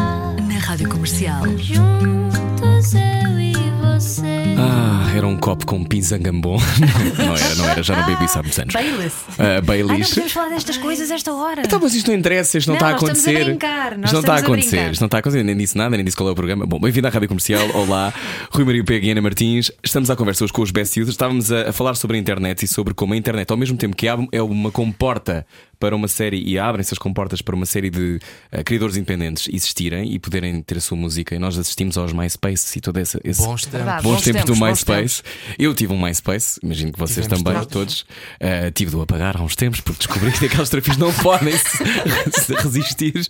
Speaker 6: Rádio Comercial.
Speaker 5: Juntos eu e você.
Speaker 1: Ah, era um copo com pinzangambon. não, não era, não era, já não bebi isso há muitos anos.
Speaker 2: Baileys.
Speaker 1: Ah,
Speaker 2: Ai, não
Speaker 1: Baileys.
Speaker 2: podemos falar destas coisas a esta hora.
Speaker 1: Então, mas isto não interessa, isto não,
Speaker 2: Não,
Speaker 1: está a
Speaker 2: nós estamos a
Speaker 1: acontecer.
Speaker 2: brincar, nós
Speaker 1: isto não está a
Speaker 2: a
Speaker 1: acontecer,
Speaker 2: brincar.
Speaker 1: isto não está a acontecer, nem disse nada, nem disse qual é o programa. Bom, bem-vindo à Rádio Comercial. Olá, Rui Maria Pega e Ana Martins. Estamos à conversa hoje com os Best Users. Estávamos a, a falar sobre a internet e sobre como a internet, ao mesmo tempo que abre- é uma comporta para uma série e abrem-se as comportas para uma série de eh, criadores independentes existirem e poderem ter a sua música. E nós assistimos aos MySpace e todo esse, esse
Speaker 3: Bons tempos.
Speaker 4: Verdade.
Speaker 1: bons,
Speaker 4: Bons
Speaker 1: tempos, do
Speaker 4: tempos,
Speaker 1: MySpace. Eu tive um MySpace, imagino que vocês
Speaker 3: Tivemos
Speaker 1: também,
Speaker 3: todos.
Speaker 1: todos. Uh, tive de o apagar há uns tempos porque descobri que aqueles trafios não podem resistir.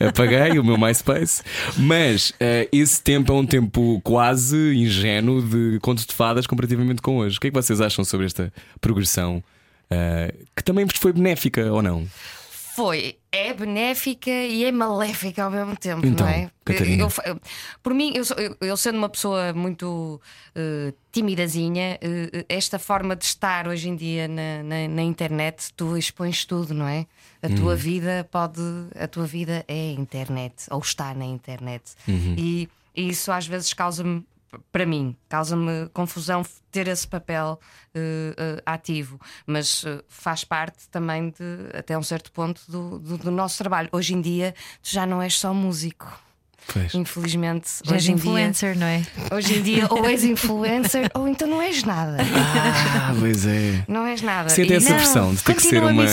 Speaker 1: Apaguei o meu MySpace. Mas uh, esse tempo é um tempo quase ingênuo de contos de fadas comparativamente com hoje. O que é que vocês acham sobre esta progressão? uh, que também vos foi benéfica ou não?
Speaker 4: Foi, é benéfica e é maléfica ao mesmo tempo,
Speaker 1: Então,
Speaker 4: não é?
Speaker 1: Catarina.
Speaker 4: Eu- eu- por mim, eu, sou- eu- sendo uma pessoa muito eh, timidazinha, eh, esta forma de estar hoje em dia na, na- na internet, tu expões tudo, não é? A tua vida pode. A tua vida é a internet, ou está na internet. E, e isso às vezes causa-me. Para mim, causa-me confusão ter esse papel eh, eh, ativo, mas eh, faz parte também de, até um certo ponto, do, do- do nosso trabalho. Hoje em dia, tu já não és só músico.
Speaker 1: Pois.
Speaker 4: Infelizmente,
Speaker 2: Já és
Speaker 4: hoje em, dia,
Speaker 2: influencer, não é?
Speaker 4: hoje em dia, ou és influencer ou então não és nada.
Speaker 1: Ah, pois é.
Speaker 4: Não és nada.
Speaker 1: Sente essa
Speaker 4: não,
Speaker 1: pressão de ter que ser uma,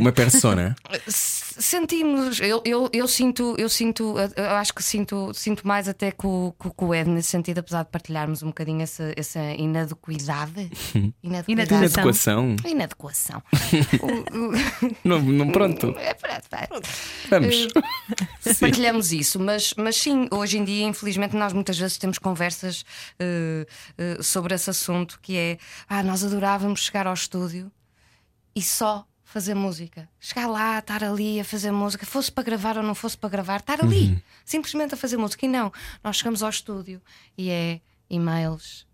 Speaker 1: uma persona.
Speaker 4: Sentimos, eu, eu, eu sinto, eu sinto, eu acho que sinto, sinto mais até com, com, com o Ed nesse sentido, apesar de partilharmos um bocadinho essa, essa inadequidade. Inadequidade.
Speaker 2: Inadequação.
Speaker 1: Inadequação.
Speaker 4: Inadequação.
Speaker 1: Não, não, pronto.
Speaker 4: É, pronto, pronto.
Speaker 1: Vamos.
Speaker 4: Partilhamos isso, mas, mas sim, hoje em dia, infelizmente, nós muitas vezes temos conversas eh, eh, sobre esse assunto que é ah, nós adorávamos chegar ao estúdio e só fazer música. Chegar lá, estar ali a fazer música, fosse para gravar ou não fosse para gravar, estar ali, simplesmente a fazer música. E não, nós chegamos ao estúdio e é e-mails,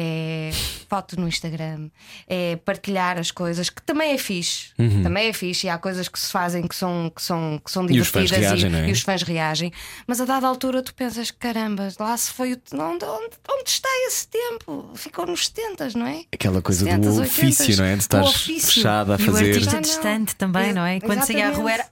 Speaker 4: é foto no Instagram, é partilhar as coisas, que também é fixe. Também é fixe. E há coisas que se fazem que são, que são, que são
Speaker 1: E os
Speaker 4: divertidas
Speaker 1: fãs reagem, não é?
Speaker 4: e os fãs reagem. Mas a dada altura tu pensas: caramba, lá se foi o. Onde, onde, onde está esse tempo? Ficou nos 70, não é?
Speaker 1: Aquela coisa
Speaker 4: 70s,
Speaker 1: do
Speaker 4: 80s.
Speaker 1: ofício, não é? De estar fechada a
Speaker 2: E o
Speaker 1: fazer.
Speaker 2: artista
Speaker 4: não.
Speaker 2: distante também, não é? Quando saía à rua era.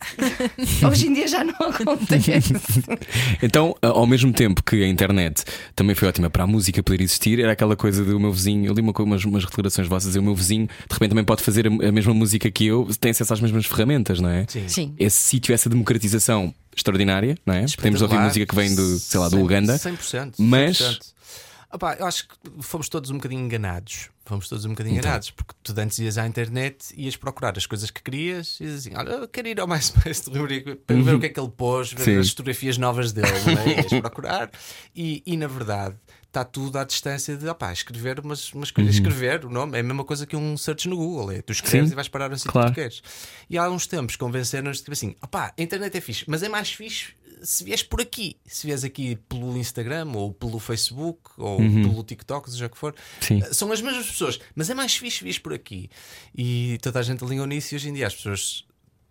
Speaker 4: Hoje em dia já não acontece.
Speaker 1: Então, ao mesmo tempo que a internet também foi ótima para a música poder existir, era aquela coisa do meu vizinho. Eu li uma, umas, umas declarações vossas e o meu vizinho de repente também pode fazer a, a mesma música que eu, tem acesso às mesmas ferramentas, não é?
Speaker 3: Sim.
Speaker 4: Sim.
Speaker 1: Esse sítio, essa democratização extraordinária, não é? Podemos ouvir música que vem do, sei lá, do
Speaker 3: 100%,
Speaker 1: Uganda.
Speaker 3: 100%.
Speaker 1: Mas-
Speaker 3: 100%. Opá, eu acho que fomos todos um bocadinho enganados. Fomos todos um bocadinho
Speaker 1: Então.
Speaker 3: enganados, porque tu antes ias à internet e ias procurar as coisas que querias e assim: Olha, eu quero ir ao MySpace do Rodrigo para ver o que é que ele pôs, ver
Speaker 1: Sim.
Speaker 3: as fotografias novas dele, não é? ias procurar. E, e na verdade está tudo à distância de opá, escrever umas, umas coisas. Escrever o nome é a mesma coisa que um search no Google. É, tu escreves
Speaker 1: Uhum. Sim.
Speaker 3: e vais parar no sítio
Speaker 1: Claro.
Speaker 3: que tu queres. E há uns tempos convenceram-nos tipo assim: opá, a internet é fixe, mas é mais fixe se vieres por aqui, se vieres aqui pelo Instagram ou pelo Facebook ou pelo TikTok, seja o que for,
Speaker 1: Uhum. Sim.
Speaker 3: eh, são as mesmas pessoas, mas é mais fixe vieres por aqui. E toda a gente alinhou nisso e hoje em dia as pessoas.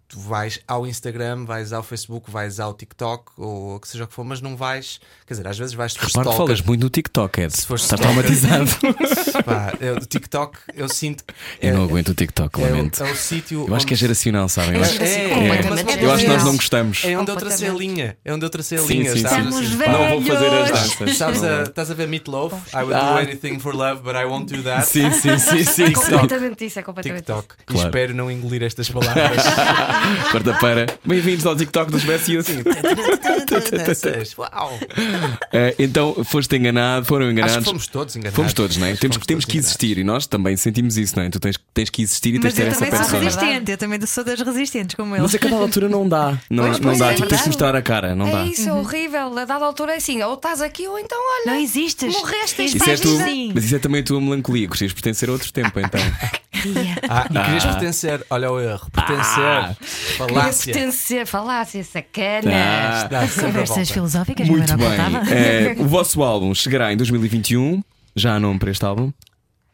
Speaker 3: Tu vais ao Instagram, vais ao Facebook, vais ao TikTok ou o que seja o que for, mas não vais. Quer dizer, às vezes vais se
Speaker 1: Repara que falas muito no TikTok, Ed.
Speaker 3: Se
Speaker 1: Estás
Speaker 3: stalker.
Speaker 1: traumatizado.
Speaker 3: Pá, eu, o TikTok, eu sinto que.
Speaker 1: Eu não
Speaker 3: é-
Speaker 1: aguento o TikTok,
Speaker 3: é,
Speaker 1: lamento.
Speaker 3: é o sítio.
Speaker 1: Eu acho que é geracional, sabem? Eu acho-
Speaker 4: É,
Speaker 1: é.
Speaker 4: completamente
Speaker 1: Eu acho que nós não gostamos.
Speaker 3: É onde eu tracei a linha. É onde eu tracei a
Speaker 1: Sim,
Speaker 3: linha.
Speaker 1: sim,
Speaker 3: sabes?
Speaker 1: sim.
Speaker 3: Assim,
Speaker 1: Não vou fazer as danças.
Speaker 3: Sabes
Speaker 1: Não
Speaker 3: a, estás a ver Meatloaf? I would
Speaker 1: Ah.
Speaker 3: do anything for love, but I won't do that.
Speaker 1: Sim, sim, sim, sim.
Speaker 4: É
Speaker 1: sim.
Speaker 4: completamente isso, é completamente
Speaker 3: TikTok.
Speaker 1: Claro.
Speaker 3: espero não engolir estas palavras.
Speaker 1: Quarta-feira. Bem-vindos ao TikTok dos.
Speaker 3: Nessas. Uau!
Speaker 1: Eh, então, foste enganado, foram
Speaker 3: Acho
Speaker 1: enganados.
Speaker 3: que fomos todos enganados.
Speaker 1: Fomos todos, não é?
Speaker 3: Acho
Speaker 1: Temos,
Speaker 3: fomos
Speaker 1: temos que
Speaker 3: enganados.
Speaker 1: existir e nós também sentimos isso, não é? Tu tens, tens que existir e tens de ter
Speaker 2: eu
Speaker 1: essa
Speaker 2: também sou
Speaker 1: persona.
Speaker 2: resistente, eu também sou das resistentes, como ele.
Speaker 1: Mas a cada altura não dá. Não,
Speaker 4: Pois,
Speaker 1: não
Speaker 4: pois
Speaker 1: dá.
Speaker 4: é,
Speaker 1: Tipo, tens de mostrar a cara, não
Speaker 4: É
Speaker 1: dá.
Speaker 4: isso, é horrível. A dada altura é assim: ou estás aqui ou então olha.
Speaker 2: Não existes.
Speaker 4: Morreste,
Speaker 1: Isso é tu,
Speaker 2: Sim.
Speaker 1: mas isso é também a tua melancolia. Gostarias de pertencer a outro tempo, então.
Speaker 3: Ah, e querias pertencer. Olha o erro. Pertencer.
Speaker 1: Ah.
Speaker 4: Queria
Speaker 3: Falácia.
Speaker 4: pertencer, falácia, sacana.
Speaker 1: Ah.
Speaker 3: Dá sempre a
Speaker 2: Conversas filosóficas,
Speaker 1: Muito
Speaker 2: não
Speaker 1: bem. Eh, o vosso álbum chegará em 2021. Já há nome para este álbum?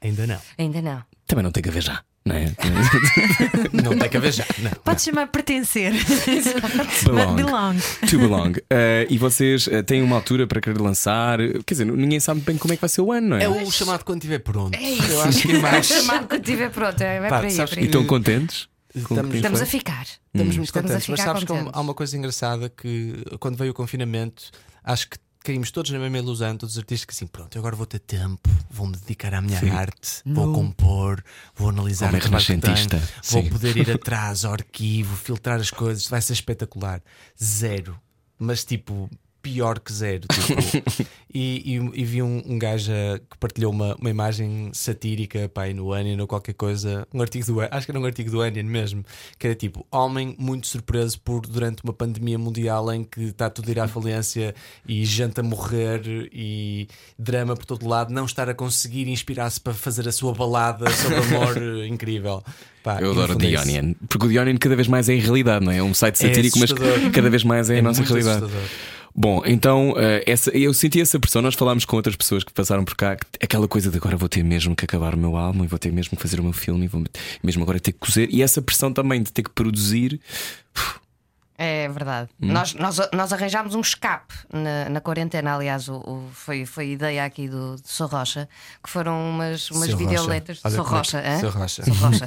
Speaker 3: Ainda não.
Speaker 4: Ainda não.
Speaker 1: Também não tem que haver já, não é?
Speaker 3: Não tem que haver já. Não.
Speaker 2: Pode chamar pertencer.
Speaker 1: Belong.
Speaker 2: Belong.
Speaker 1: To belong. Eh, e vocês eh, têm uma altura para querer lançar? Quer dizer, ninguém sabe bem como é que vai ser o ano, não é?
Speaker 3: É o chamado quando estiver pronto.
Speaker 4: É isso.
Speaker 3: Eu acho que é mais.
Speaker 4: Chamado quando estiver pronto. É, vai
Speaker 3: Pá,
Speaker 4: aí. é
Speaker 1: E estão contentes? o que
Speaker 3: Estamos-
Speaker 4: Estamos a ficar.
Speaker 3: Estamos muito
Speaker 4: Estamos a
Speaker 3: contentes. Mas sabes que
Speaker 4: contentes.
Speaker 3: há uma coisa engraçada que quando veio o confinamento, acho que caímos todos na mesma ilusão, todos os artistas que assim, pronto, eu agora vou ter tempo, vou-me dedicar à minha arte, vou compor, vou analisar
Speaker 1: Homem
Speaker 3: o trabalho que
Speaker 1: renascentista,
Speaker 3: tenho, vou
Speaker 1: sim.
Speaker 3: poder ir atrás ao arquivo, filtrar as coisas, vai ser espetacular. Zero. Mas tipo. Pior que zero. Tipo, e, e- e vi um, um gajo que partilhou uma, uma imagem satírica pá, aí no Onion ou qualquer coisa, um artigo do acho que era um artigo do Onion mesmo, que era tipo: Homem muito surpreso por durante uma pandemia mundial em que está tudo a ir à falência e gente a morrer e drama por todo lado, não estar a conseguir inspirar-se para fazer a sua balada sobre amor incrível. Pá,
Speaker 1: Eu adoro The
Speaker 3: é isso.
Speaker 1: Onion. Porque o The Onion cada vez mais é a realidade, não é? É um site
Speaker 3: É
Speaker 1: satírico, mas
Speaker 3: assustador.
Speaker 1: cada vez mais é, a
Speaker 3: É
Speaker 1: nossa
Speaker 3: muito
Speaker 1: realidade.
Speaker 3: assustador.
Speaker 1: Bom, então eh, essa, eu senti essa pressão. Nós falámos com outras pessoas que passaram por cá, que- aquela coisa de agora vou ter mesmo que acabar o meu álbum e vou ter mesmo que fazer o meu filme e vou mesmo agora ter que cozer. E essa pressão também de ter que produzir.
Speaker 4: É verdade.
Speaker 1: Hum?
Speaker 4: Nós, nós, nós arranjámos um escape na, na quarentena. Aliás, o, o- foi, foi ideia aqui do, do Sou Rocha, que foram umas, umas videoletas.
Speaker 3: Rocha. Olha
Speaker 4: Sou
Speaker 3: é
Speaker 4: Rocha?
Speaker 3: Seu Rocha.
Speaker 4: Sou Rocha.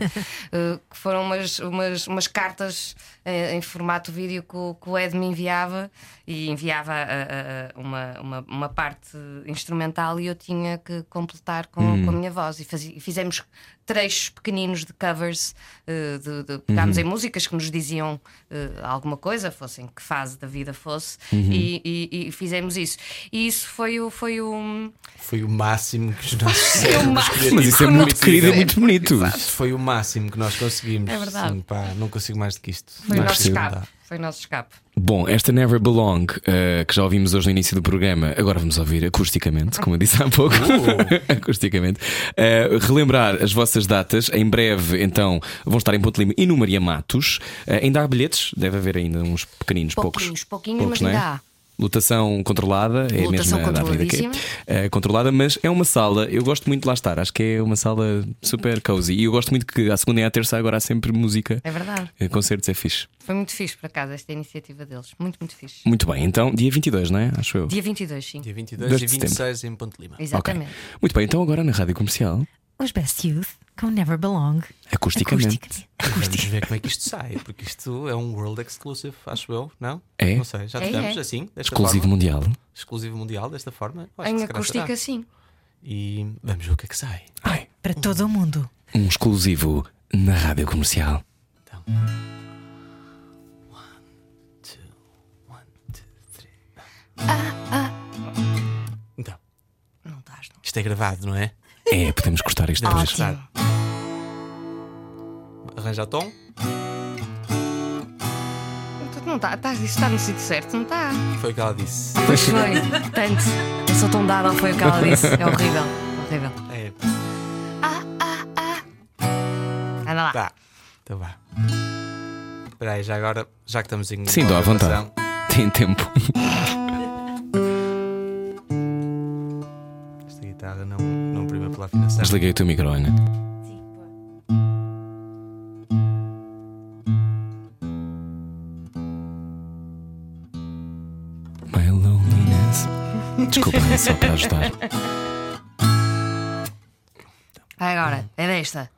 Speaker 4: Uh, que foram umas, umas, umas cartas em formato vídeo que o, que o Ed me enviava e enviava a- a- a uma, uma, uma parte instrumental e eu tinha que completar com,
Speaker 1: Hum.
Speaker 4: com a minha voz. E, e fizemos trechos pequeninos de covers, eh, de, de- pegámos
Speaker 1: Uhum.
Speaker 4: em músicas que nos diziam eh, alguma coisa, fossem que fase da vida fosse,
Speaker 1: Uhum.
Speaker 4: e, e- e fizemos isso. E isso foi o. Foi o
Speaker 3: Foi o máximo que os nossos cérebros
Speaker 1: Mas isso é muito querido e muito bonito.
Speaker 3: Exato, foi o máximo que nós conseguimos.
Speaker 4: É verdade.
Speaker 3: Sim, pá, não consigo mais do que isto.
Speaker 4: Foi o
Speaker 3: Não
Speaker 4: nosso escape. Foi o nosso escape.
Speaker 1: Bom, esta Never Belong, eh, que já ouvimos hoje no início do programa, agora vamos ouvir acusticamente, como eu disse há pouco. acusticamente. Eh, relembrar as vossas datas. Em breve, então, vão estar em Ponte Lima e no Maria Matos. Eh, ainda há bilhetes? Deve haver ainda uns pequeninos, poucos.
Speaker 4: Pouquinhos, pouquinhos,
Speaker 1: Poucos,
Speaker 4: mas
Speaker 1: não é?
Speaker 4: ainda há.
Speaker 1: Lotação controlada, é a
Speaker 4: Lotação
Speaker 1: mesma da Avenida Quê?
Speaker 4: controladíssima.
Speaker 1: É controlada, mas é uma sala. Eu gosto muito de lá estar. Acho que é uma sala super cozy. E eu gosto muito que à segunda e à terça agora há sempre música.
Speaker 4: É verdade.
Speaker 1: Eh, Concertos é fixe.
Speaker 4: Foi muito fixe, por acaso, esta iniciativa deles. Muito, muito fixe.
Speaker 1: Muito bem, então dia 22, não é? Acho eu.
Speaker 4: Dia 22, sim.
Speaker 3: Dia 22
Speaker 1: 2
Speaker 3: e
Speaker 1: de setembro.
Speaker 3: 26 em Ponte Lima.
Speaker 4: Exatamente.
Speaker 1: Muito bem, então agora na rádio comercial,
Speaker 2: Os Best Youth com Never Belong.
Speaker 1: acusticamente.
Speaker 2: Acústica.
Speaker 3: Vamos ver como é que isto sai, porque isto é um world exclusive, acho eu, não?
Speaker 1: É?
Speaker 3: Não sei, já
Speaker 4: É,
Speaker 3: tivemos
Speaker 4: é.
Speaker 3: assim, desta
Speaker 1: Exclusivo
Speaker 3: forma?
Speaker 1: mundial.
Speaker 3: Exclusivo mundial, desta forma? Acho
Speaker 4: Em acústica,
Speaker 3: será.
Speaker 4: sim.
Speaker 3: E vamos ver o que é que sai.
Speaker 1: Ai,
Speaker 2: Para todo o mundo.
Speaker 1: um exclusivo na rádio comercial.
Speaker 3: Então. One, two, one, two, three. Então,
Speaker 4: Não estás, não.
Speaker 3: isto é gravado, não é?
Speaker 1: É, podemos cortar isto depois.
Speaker 4: Ótimo.
Speaker 3: Arranja o tom?
Speaker 4: Não está, tá, isso está no sítio certo, não está.
Speaker 3: Foi o que ela disse.
Speaker 4: Pois foi, tanto. Eu sou tão dada, foi o que ela disse. É horrível. Horrível.
Speaker 3: É,
Speaker 4: Anda lá.
Speaker 3: tá. Então vá. Espera aí, já agora, já que estamos em.
Speaker 1: Sim, dou à vontade. Tem tempo.
Speaker 3: Esta guitarra não, pela afinação.
Speaker 1: Desliguei o teu micro, Ana. My loneliness. Desculpa, é só para ajudar.
Speaker 4: Vai agora, é desta.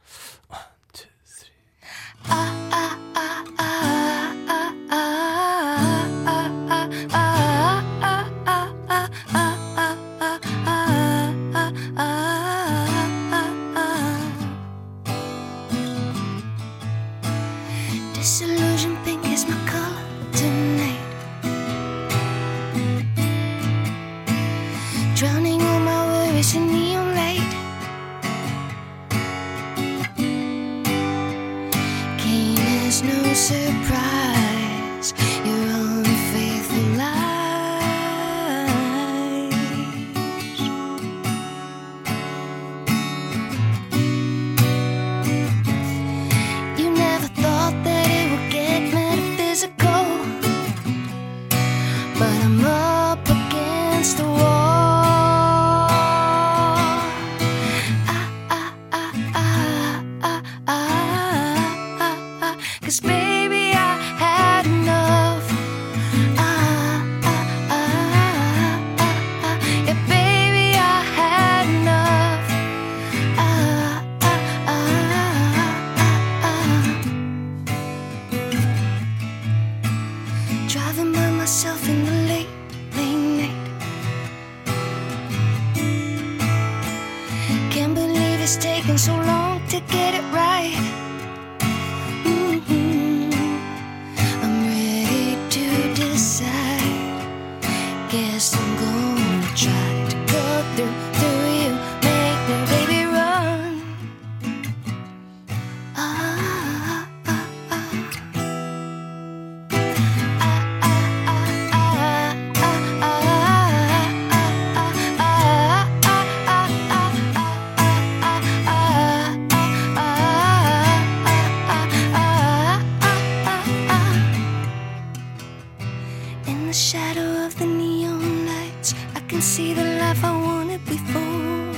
Speaker 5: Can see the life I wanted before.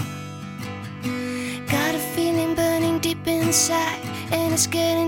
Speaker 5: Got a feeling burning deep inside, and it's getting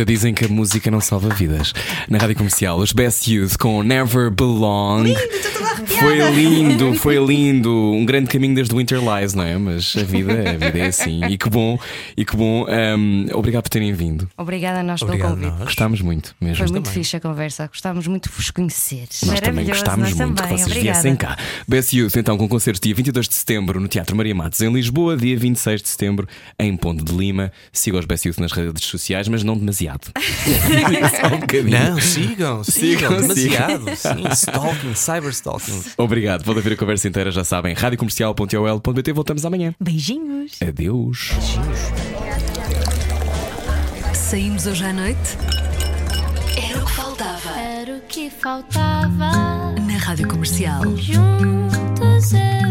Speaker 1: ainda dizem que a música não salva vidas. Na rádio comercial, os Best Youth com Never Belong. Foi lindo, foi lindo. Um grande caminho desde Winter Lies, não é? Mas a vida, a vida é assim. E que bom, e que bom. Um, obrigado por terem vindo.
Speaker 4: Obrigada a nós pelo
Speaker 3: Obrigado,
Speaker 4: convite.
Speaker 3: nós.
Speaker 1: Gostámos muito mesmo.
Speaker 4: Foi muito fixe a conversa. Gostávamos muito de vos conhecer.
Speaker 1: Nós também gostámos
Speaker 2: nós
Speaker 1: muito
Speaker 2: também.
Speaker 1: que vocês
Speaker 2: Obrigada.
Speaker 1: viessem cá. Best Youth, então, com concertos dia 22 de setembro no Teatro Maria Matos, em Lisboa, dia 26 de setembro em Ponte de Lima. Sigam os Best Youth nas redes sociais, mas não demasiado. Só um bocadinho.
Speaker 3: Não, sigam, sigam,
Speaker 1: Sigam,
Speaker 3: demasiado. Sim, stalking, cyberstalking.
Speaker 1: Obrigado. Pode ouvir a conversa inteira, já sabem. radiocomercial.ol.pt. Voltamos amanhã.
Speaker 2: Beijinhos.
Speaker 1: Adeus.
Speaker 6: Saímos hoje à noite? Era o que faltava.
Speaker 5: Era o que faltava.
Speaker 6: Na Rádio Comercial.
Speaker 5: Juntos eu